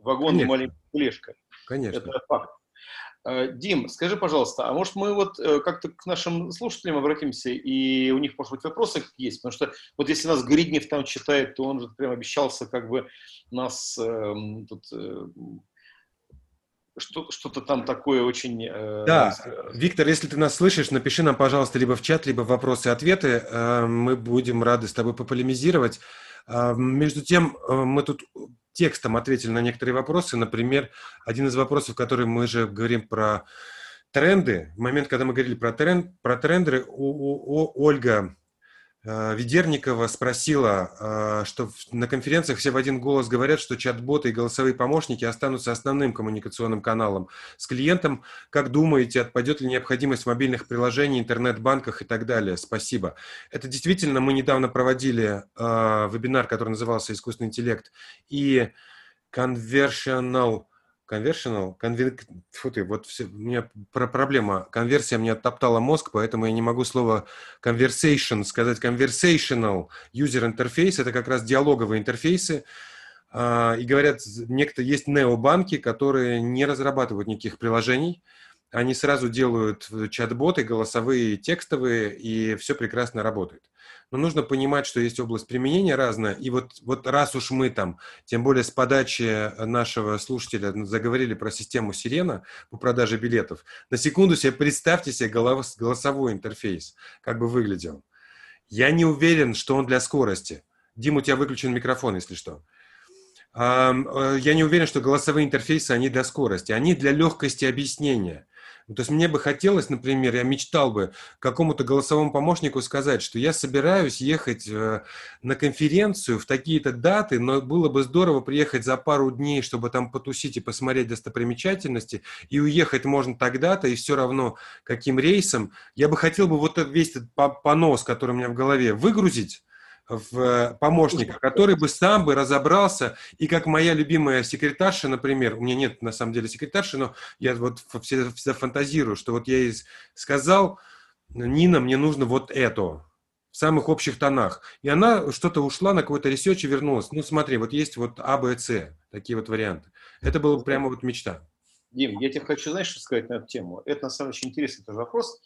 вагон и маленькая тележка. Конечно. Это факт. Э, Дим, скажи, пожалуйста, а может мы вот э, как-то к нашим слушателям обратимся, и у них, может быть, вопросы есть? Потому что вот если нас Гриднев там читает, то он же прям обещался как бы нас э, тут... Э, что-то там такое очень... Э, да, Виктор, если ты нас слышишь, напиши нам, пожалуйста, либо в чат, либо вопросы-ответы. Э, мы будем рады с тобой пополемизировать. Э, между тем, э, мы тут текстом ответили на некоторые вопросы. Например, один из вопросов, который мы же говорим про тренды. В момент, когда мы говорили про, тренд, про тренды, у, у, у Ольга Ведерникова спросила, э, что на конференциях все в один голос говорят, что чат-боты и голосовые помощники останутся основным коммуникационным каналом с клиентом. Как думаете, отпадет ли необходимость мобильных приложений, интернет-банках и так далее? Спасибо. Это действительно, мы недавно проводили э, вебинар, который назывался «Искусственный интеллект» и conversational Conversional, конвер... Фу ты, вот все, у меня про проблема. Конверсия мне оттоптала мозг, поэтому я не могу слово conversation сказать. Conversational user interface – это как раз диалоговые интерфейсы. А, и говорят, некто есть необанки, которые не разрабатывают никаких приложений, они сразу делают чат-боты, голосовые, текстовые, и все прекрасно работает. Но нужно понимать, что есть область применения разная, и вот, вот раз уж мы там, тем более с подачи нашего слушателя заговорили про систему Сирена по продаже билетов, на секунду себе представьте себе голос, голосовой интерфейс, как бы выглядел. Я не уверен, что он для скорости. Дим, у тебя выключен микрофон, если что. Э, я не уверен, что голосовые интерфейсы, они для скорости. Они для легкости объяснения. То есть мне бы хотелось, например, я мечтал бы какому-то голосовому помощнику сказать, что я собираюсь ехать э, на конференцию в такие-то даты, но было бы здорово приехать за пару дней, чтобы там потусить и посмотреть достопримечательности, и уехать можно тогда-то, и все равно каким рейсом. Я бы хотел бы вот этот весь этот понос, который у меня в голове, выгрузить, в э, помощника, который бы сам бы разобрался, и как моя любимая секретарша, например, у меня нет на самом деле секретарши, но я вот всегда, всегда фантазирую, что вот я ей сказал, Нина, мне нужно вот это, в самых общих тонах. И она что-то ушла на какой-то research и вернулась. Ну, смотри, вот есть вот А, Б, С, такие вот варианты. Это была прямо вот мечта. Дим, я тебе хочу, знаешь, что сказать на эту тему? Это, на самом деле, очень интересный тоже вопрос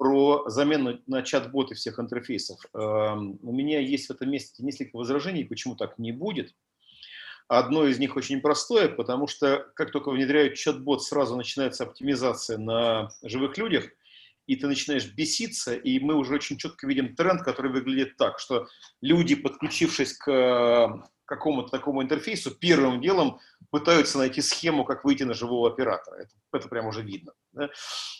про замену на чат-боты всех интерфейсов. Эм, у меня есть в этом месте несколько возражений, почему так не будет. Одно из них очень простое, потому что как только внедряют чат-бот, сразу начинается оптимизация на живых людях, и ты начинаешь беситься, и мы уже очень четко видим тренд, который выглядит так, что люди, подключившись к какому-то такому интерфейсу, первым делом пытаются найти схему, как выйти на живого оператора. Это, это прям уже видно. Да?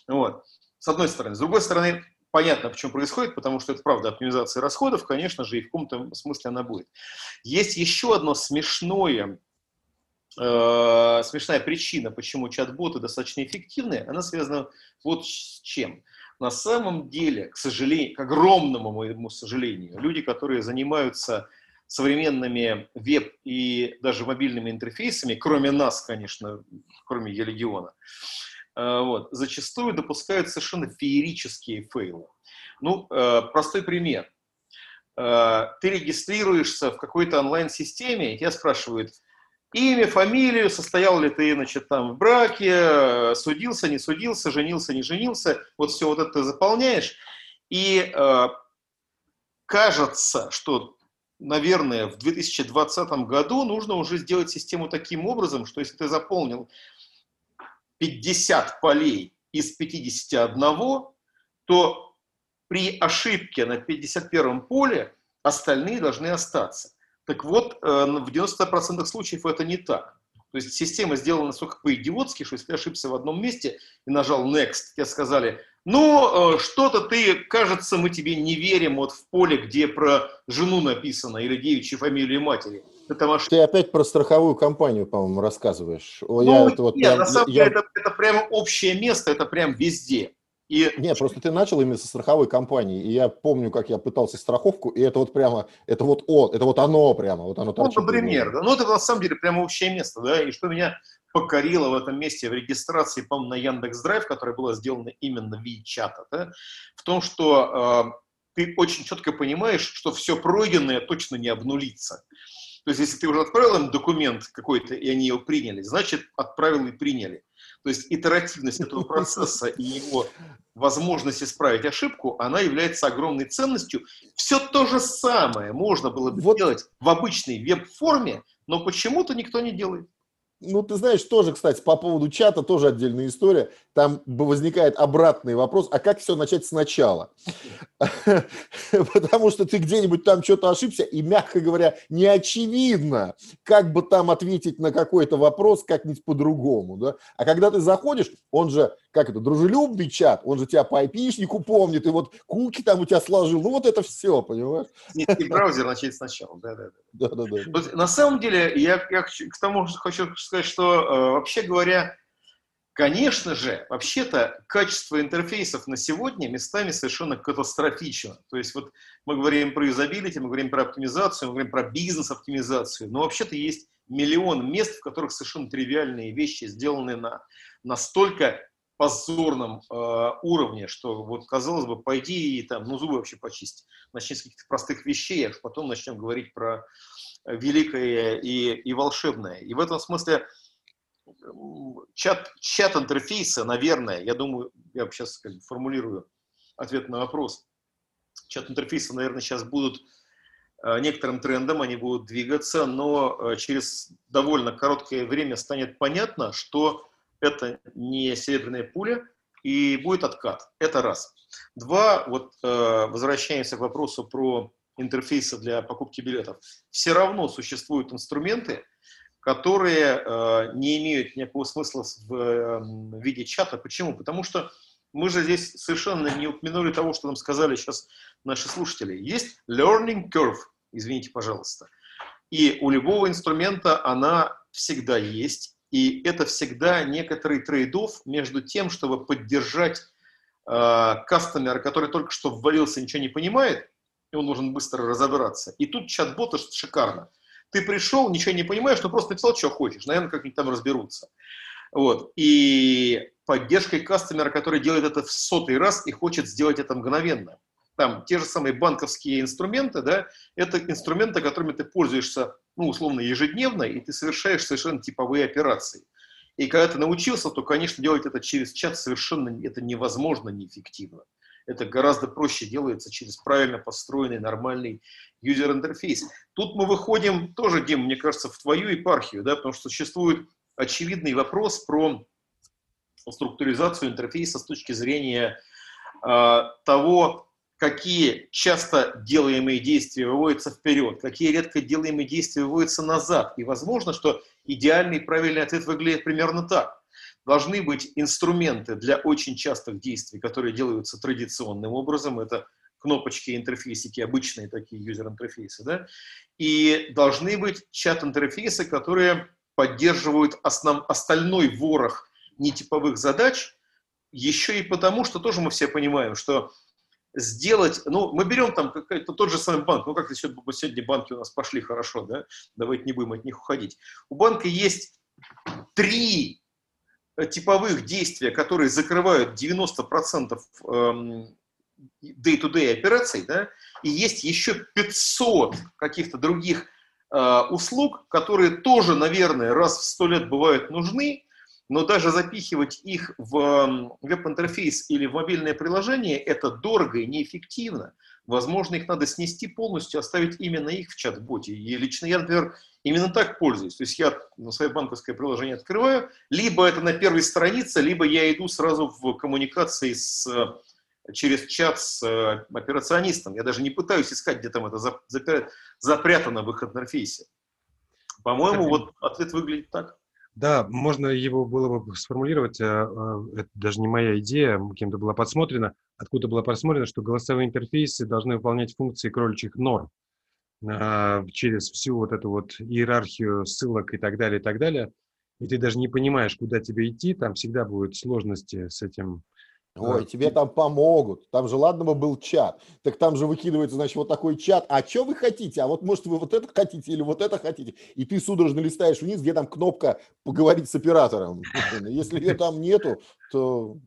Вот с одной стороны. С другой стороны, понятно, почему происходит, потому что это правда оптимизация расходов, конечно же, и в каком-то смысле она будет. Есть еще одно смешное, э, смешная причина, почему чат-боты достаточно эффективны, она связана вот с чем. На самом деле, к сожалению, к огромному моему сожалению, люди, которые занимаются современными веб и даже мобильными интерфейсами, кроме нас, конечно, кроме Елегиона, вот, зачастую допускают совершенно феерические фейлы. Ну, э, простой пример. Э, ты регистрируешься в какой-то онлайн-системе, тебя спрашивают имя, фамилию, состоял ли ты, значит, там в браке, судился, не судился, женился, не женился, вот все вот это ты заполняешь, и кажется, что наверное, в 2020 году нужно уже сделать систему таким образом, что если ты заполнил 50 полей из 51, то при ошибке на 51 поле остальные должны остаться. Так вот, э, в 90% случаев это не так. То есть система сделана настолько по-идиотски, что если ты ошибся в одном месте и нажал Next, тебе сказали, ну, э, что-то ты, кажется, мы тебе не верим вот в поле, где про жену написано или девичью фамилию матери. Это ваш... Ты опять про страховую компанию, по-моему, рассказываешь. Ну, я это вот нет, прям, на самом деле я... это, это прям общее место, это прям везде. И... Нет, просто ты начал именно со страховой компании, и я помню, как я пытался страховку, и это вот прямо, это вот он, это вот оно прямо, вот оно торчит. Ну, например, да, ну это на самом деле прямо общее место, да, и что меня покорило в этом месте в регистрации, по-моему, на Яндекс Драйв, которая была сделана именно в чата, да, в том, что э, ты очень четко понимаешь, что все пройденное точно не обнулится. То есть, если ты уже отправил им документ какой-то, и они его приняли, значит, отправил и приняли. То есть, итеративность этого процесса и его возможность исправить ошибку, она является огромной ценностью. Все то же самое можно было бы вот. делать в обычной веб-форме, но почему-то никто не делает. Ну, ты знаешь, тоже, кстати, по поводу чата тоже отдельная история. Там возникает обратный вопрос, а как все начать сначала? Потому что ты где-нибудь там что-то ошибся, и, мягко говоря, не очевидно, как бы там ответить на какой-то вопрос как-нибудь по-другому. Да? А когда ты заходишь, он же, как это, дружелюбный чат, он же тебя по айпишнику помнит, и вот куки там у тебя сложил. Ну, вот это все, понимаешь? И браузер начать сначала, да-да-да. Да-да-да. На самом деле, я, я к тому хочу сказать, что, э, вообще говоря, Конечно же, вообще-то качество интерфейсов на сегодня местами совершенно катастрофично. То есть вот мы говорим про юзабилити, мы говорим про оптимизацию, мы говорим про бизнес-оптимизацию, но вообще-то есть миллион мест, в которых совершенно тривиальные вещи сделаны на настолько позорном э, уровне, что вот казалось бы, пойди и там, ну зубы вообще почисти. Начни с каких-то простых вещей, а потом начнем говорить про великое и, и волшебное. И в этом смысле чат, чат интерфейса, наверное, я думаю, я сейчас как бы формулирую ответ на вопрос. Чат интерфейса, наверное, сейчас будут э, некоторым трендом, они будут двигаться, но э, через довольно короткое время станет понятно, что это не серебряная пуля и будет откат. Это раз. Два, вот э, возвращаемся к вопросу про интерфейсы для покупки билетов. Все равно существуют инструменты, которые э, не имеют никакого смысла в э, виде чата. Почему? Потому что мы же здесь совершенно не упомянули того, что нам сказали сейчас наши слушатели. Есть learning curve, извините, пожалуйста. И у любого инструмента она всегда есть. И это всегда некоторый трейдов между тем, чтобы поддержать э, кастомера, который только что ввалился, ничего не понимает, и он должен быстро разобраться. И тут чат-боты шикарно. Ты пришел, ничего не понимаешь, но просто написал, что хочешь. Наверное, как-нибудь там разберутся. Вот. И поддержкой кастомера, который делает это в сотый раз и хочет сделать это мгновенно. Там те же самые банковские инструменты, да, это инструменты, которыми ты пользуешься, ну, условно, ежедневно, и ты совершаешь совершенно типовые операции. И когда ты научился, то, конечно, делать это через чат совершенно это невозможно, неэффективно. Это гораздо проще делается через правильно построенный нормальный юзер-интерфейс. Тут мы выходим тоже, Дим, мне кажется, в твою епархию, да, потому что существует очевидный вопрос про структуризацию интерфейса с точки зрения э, того, какие часто делаемые действия выводятся вперед, какие редко делаемые действия выводятся назад. И возможно, что идеальный правильный ответ выглядит примерно так. Должны быть инструменты для очень частых действий, которые делаются традиционным образом. Это кнопочки, интерфейсики, обычные такие юзер-интерфейсы. Да? И должны быть чат-интерфейсы, которые поддерживают основ, остальной ворох нетиповых задач, еще и потому, что тоже мы все понимаем, что сделать, ну, мы берем там какой-то тот же самый банк, ну, как сегодня, банки у нас пошли хорошо, да, давайте не будем от них уходить. У банка есть три типовых действия, которые закрывают 90% эм, day-to-day операций, да, и есть еще 500 каких-то других Э, услуг, которые тоже, наверное, раз в сто лет бывают нужны, но даже запихивать их в веб-интерфейс или в мобильное приложение – это дорого и неэффективно. Возможно, их надо снести полностью, оставить именно их в чат-боте. И лично я, например, именно так пользуюсь. То есть я на свое банковское приложение открываю, либо это на первой странице, либо я иду сразу в коммуникации с через чат с э, операционистом. Я даже не пытаюсь искать, где там это запрятано в их интерфейсе. По-моему, вот ответ выглядит так. Да, можно его было бы сформулировать, э, э, это даже не моя идея, кем-то была подсмотрена, откуда было просмотрено, что голосовые интерфейсы должны выполнять функции кроличьих норм через всю вот эту вот иерархию ссылок и так далее, и так далее. И ты даже не понимаешь, куда тебе идти, там всегда будут сложности с этим Ой, тебе там помогут. Там же, ладно бы был чат. Так там же выкидывается, значит, вот такой чат. А что вы хотите? А вот, может, вы вот это хотите или вот это хотите? И ты судорожно листаешь вниз, где там кнопка «Поговорить с оператором». Если ее там нету, то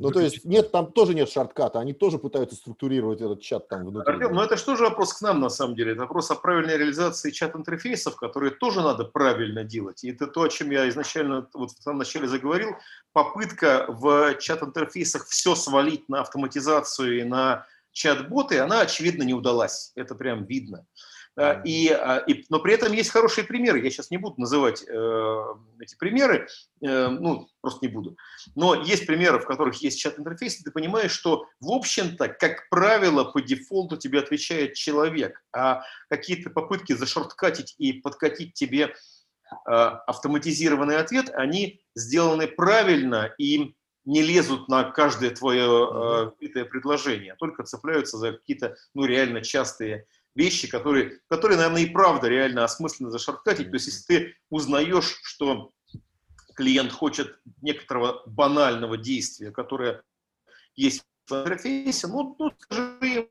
ну, то есть нет, там тоже нет шортката, они тоже пытаются структурировать этот чат там внутри. Артем, ну это же вопрос к нам на самом деле? Это вопрос о правильной реализации чат-интерфейсов, которые тоже надо правильно делать. И это то, о чем я изначально вот в самом начале заговорил. Попытка в чат-интерфейсах все свалить на автоматизацию и на чат-боты, она, очевидно, не удалась. Это прям видно. И, а, и, но при этом есть хорошие примеры. Я сейчас не буду называть э, эти примеры, э, ну, просто не буду. Но есть примеры, в которых есть чат-интерфейс, и ты понимаешь, что, в общем-то, как правило, по дефолту тебе отвечает человек, а какие-то попытки зашорткатить и подкатить тебе э, автоматизированный ответ, они сделаны правильно и не лезут на каждое твое э, предложение, а только цепляются за какие-то, ну, реально частые вещи, которые, которые, наверное, и правда реально осмысленно зашорткатить. То есть, если ты узнаешь, что клиент хочет некоторого банального действия, которое есть в интерфейсе, ну, ну скажи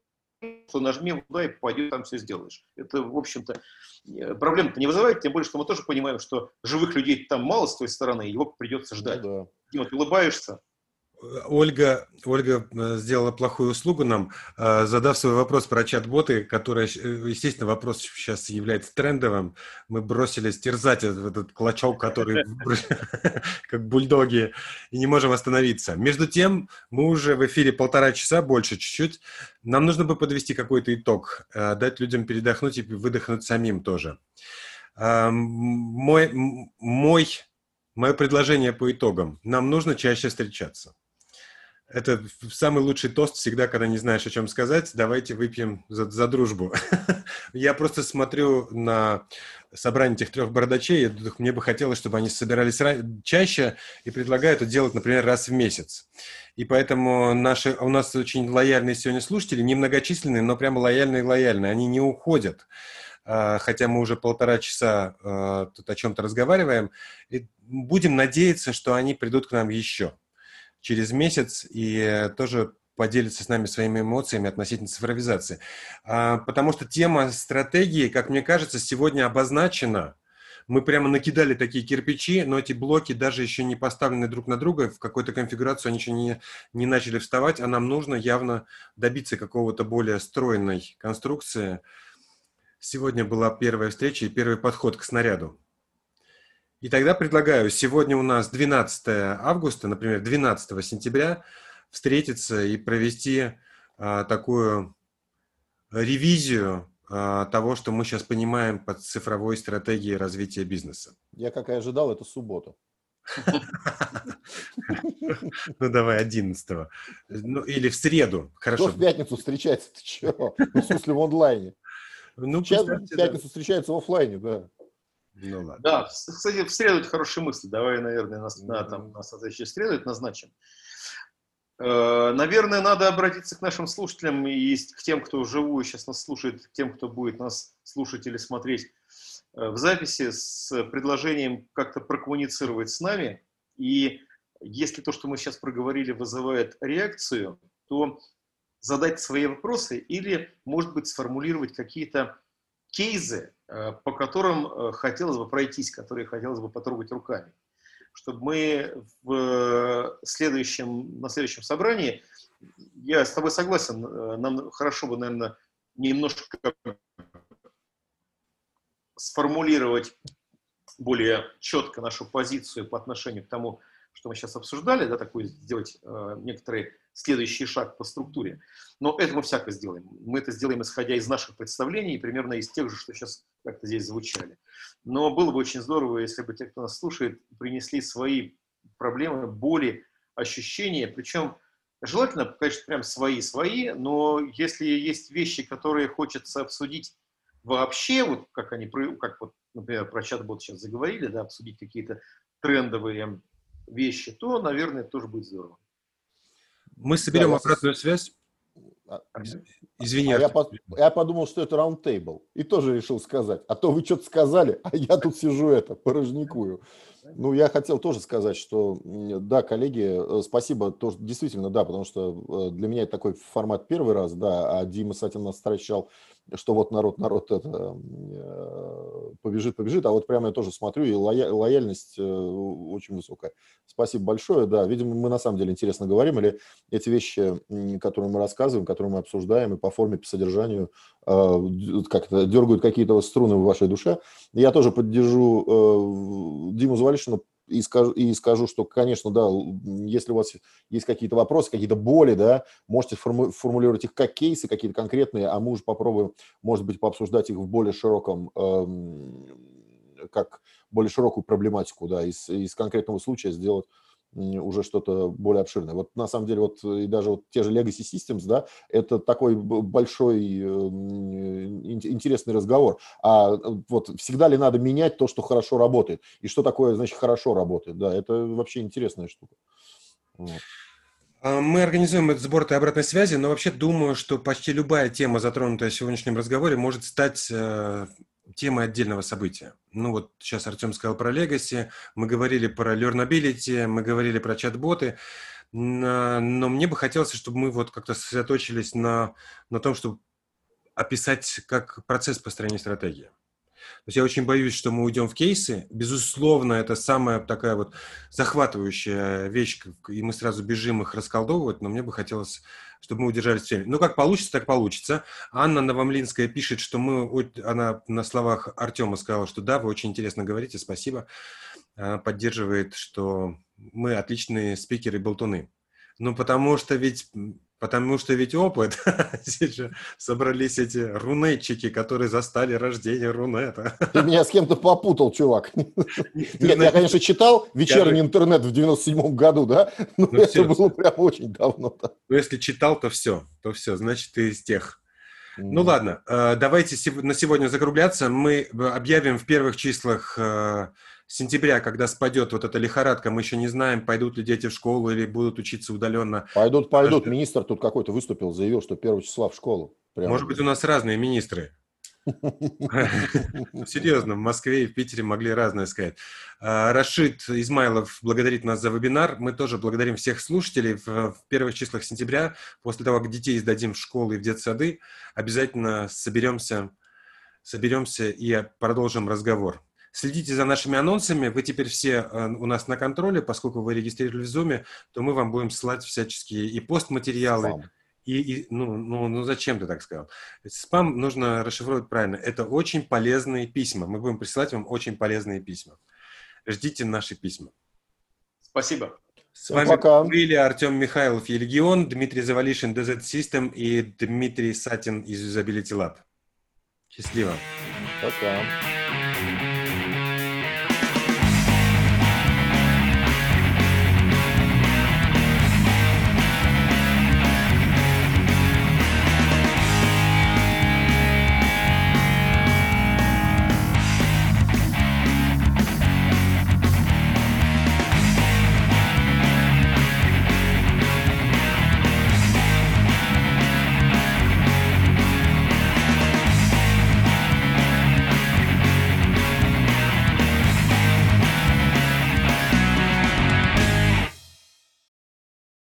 что нажми туда и пойдет, там все сделаешь. Это, в общем-то, э, проблем-то не вызывает, тем более, что мы тоже понимаем, что живых людей там мало с той стороны, его придется ждать. Ну, да. Дима, ты улыбаешься, Ольга, Ольга э, сделала плохую услугу нам, э, задав свой вопрос про чат-боты, который, э, естественно, вопрос сейчас является трендовым. Мы бросились терзать этот, клочок, который как бульдоги, и не можем остановиться. Между тем, мы уже в эфире полтора часа, больше чуть-чуть. Нам нужно бы подвести какой-то итог, дать людям передохнуть и выдохнуть самим тоже. Мой, мой, мое предложение по итогам. Нам нужно чаще встречаться. Это самый лучший тост всегда, когда не знаешь, о чем сказать. Давайте выпьем за, за дружбу. Я просто смотрю на собрание этих трех бородачей, мне бы хотелось, чтобы они собирались чаще, и предлагаю это делать, например, раз в месяц. И поэтому наши, у нас очень лояльные сегодня слушатели, немногочисленные, но прямо лояльные-лояльные, они не уходят а, хотя мы уже полтора часа а, тут о чем-то разговариваем, и будем надеяться, что они придут к нам еще через месяц и тоже поделиться с нами своими эмоциями относительно цифровизации. А, потому что тема стратегии, как мне кажется, сегодня обозначена. Мы прямо накидали такие кирпичи, но эти блоки даже еще не поставлены друг на друга, в какой-то конфигурацию они еще не, не начали вставать, а нам нужно явно добиться какого-то более стройной конструкции. Сегодня была первая встреча и первый подход к снаряду. И тогда предлагаю, сегодня у нас 12 августа, например, 12 сентября, встретиться и провести а, такую ревизию а, того, что мы сейчас понимаем под цифровой стратегией развития бизнеса. Я, как и ожидал, это суббота. Ну, давай 11 Ну, или в среду. Хорошо. В пятницу встречается? Ты чего? Ну, в смысле, в онлайне. Ну, Сейчас в пятницу встречается в офлайне, да. Ну, ладно. Да, кстати, в среду это хорошая мысль. Давай, наверное, нас, на, там, на следующую среду это назначим. Э, наверное, надо обратиться к нашим слушателям и к тем, кто вживую сейчас нас слушает, к тем, кто будет нас слушать или смотреть э, в записи с предложением как-то прокоммуницировать с нами. И если то, что мы сейчас проговорили, вызывает реакцию, то задать свои вопросы или, может быть, сформулировать какие-то кейсы, по которым э, хотелось бы пройтись, которые хотелось бы потрогать руками. Чтобы мы в следующем, на следующем собрании, я с тобой согласен, э, нам хорошо бы, наверное, немножко сформулировать более четко нашу позицию по отношению к тому, что мы сейчас обсуждали, да, такой сделать э, некоторый следующий шаг по структуре. Но это мы всяко сделаем. Мы это сделаем, исходя из наших представлений, примерно из тех же, что сейчас как-то здесь звучали. Но было бы очень здорово, если бы те, кто нас слушает, принесли свои проблемы, боли, ощущения, причем желательно, конечно, прям свои-свои, но если есть вещи, которые хочется обсудить вообще, вот как они, как вот, например, про чат-бот сейчас заговорили, да, обсудить какие-то трендовые вещи, то, наверное, это тоже будет здорово. Мы соберем да, обратную я... связь. А, Извини. А я, по, я подумал, что это раундтейбл. И тоже решил сказать. А то вы что-то сказали, а я тут сижу это, порожникую. Ну, я хотел тоже сказать, что да, коллеги, э, спасибо, тоже действительно, да, потому что э, для меня это такой формат первый раз, да, а Дима с этим нас встречал что вот народ, народ это э, побежит, побежит, а вот прямо я тоже смотрю, и лояльность э, очень высокая. Спасибо большое, да, видимо, мы на самом деле интересно говорим, или эти вещи, которые мы рассказываем, которые мы обсуждаем, и по форме, по содержанию, как-то дергают какие-то струны в вашей душе. Я тоже поддержу Диму Завалишина и скажу, и скажу, что, конечно, да, если у вас есть какие-то вопросы, какие-то боли, да, можете форму, формулировать их как кейсы какие-то конкретные, а мы уже попробуем, может быть, пообсуждать их в более широком, эм, как более широкую проблематику, да, из, из конкретного случая сделать уже что-то более обширное. Вот на самом деле вот и даже вот те же Legacy Systems, да, это такой большой интересный разговор. А э, вот всегда ли надо менять то, что хорошо работает? И что такое, значит, хорошо работает? Да, это вообще интересная штука. Вот. А, мы организуем этот сбор этой обратной связи, но вообще думаю, что почти любая тема, затронутая в сегодняшнем разговоре, может стать э, темы отдельного события. Ну вот сейчас Артем сказал про Legacy, мы говорили про learnability, мы говорили про чат-боты, но мне бы хотелось, чтобы мы вот как-то сосредоточились на, на том, чтобы описать как процесс построения стратегии. То есть я очень боюсь, что мы уйдем в кейсы. Безусловно, это самая такая вот захватывающая вещь, и мы сразу бежим их расколдовывать, но мне бы хотелось, чтобы мы удержались в теме. Ну, как получится, так получится. Анна Новомлинская пишет, что мы, она на словах Артема сказала, что да, вы очень интересно говорите, спасибо. Она поддерживает, что мы отличные спикеры болтуны. Ну, потому что ведь Потому что ведь опыт, собрались эти рунетчики, которые застали рождение рунета. Ты меня с кем-то попутал, чувак. Нет, я, конечно, читал вечерний интернет в 97-м году, да? Но ну, это было прям очень давно. Ну, если читал, то все, то все, значит, ты из тех. Ну ладно, э, давайте на сегодня закругляться. Мы объявим в первых числах э, сентября, когда спадет вот эта лихорадка, мы еще не знаем, пойдут ли дети в школу или будут учиться удаленно. Пойдут, пойдут. Министр тут какой-то выступил, заявил, что 1 числа в школу. Прямо. Может быть, у нас разные министры. Серьезно, в Москве и в Питере могли разное сказать. А, Рашид Измайлов благодарит нас за вебинар. Мы тоже благодарим всех слушателей. В первых числах сентября, после того, как детей сдадим в школы и в детсады, обязательно соберемся, соберемся и продолжим разговор. Следите за нашими анонсами. Вы теперь все э, у нас на контроле, поскольку вы регистрировали в Zoom, то мы вам будем ссылать всяческие и постматериалы, Спам. и, и ну, ну, ну зачем ты так сказал? Спам нужно расшифровать правильно. Это очень полезные письма. Мы будем присылать вам очень полезные письма. Ждите наши письма. Спасибо. С вами пока. были Артем Михайлов, Елегион, Дмитрий Завалишин, DZ System и Дмитрий Сатин из Usability Lab. Счастливо. Пока.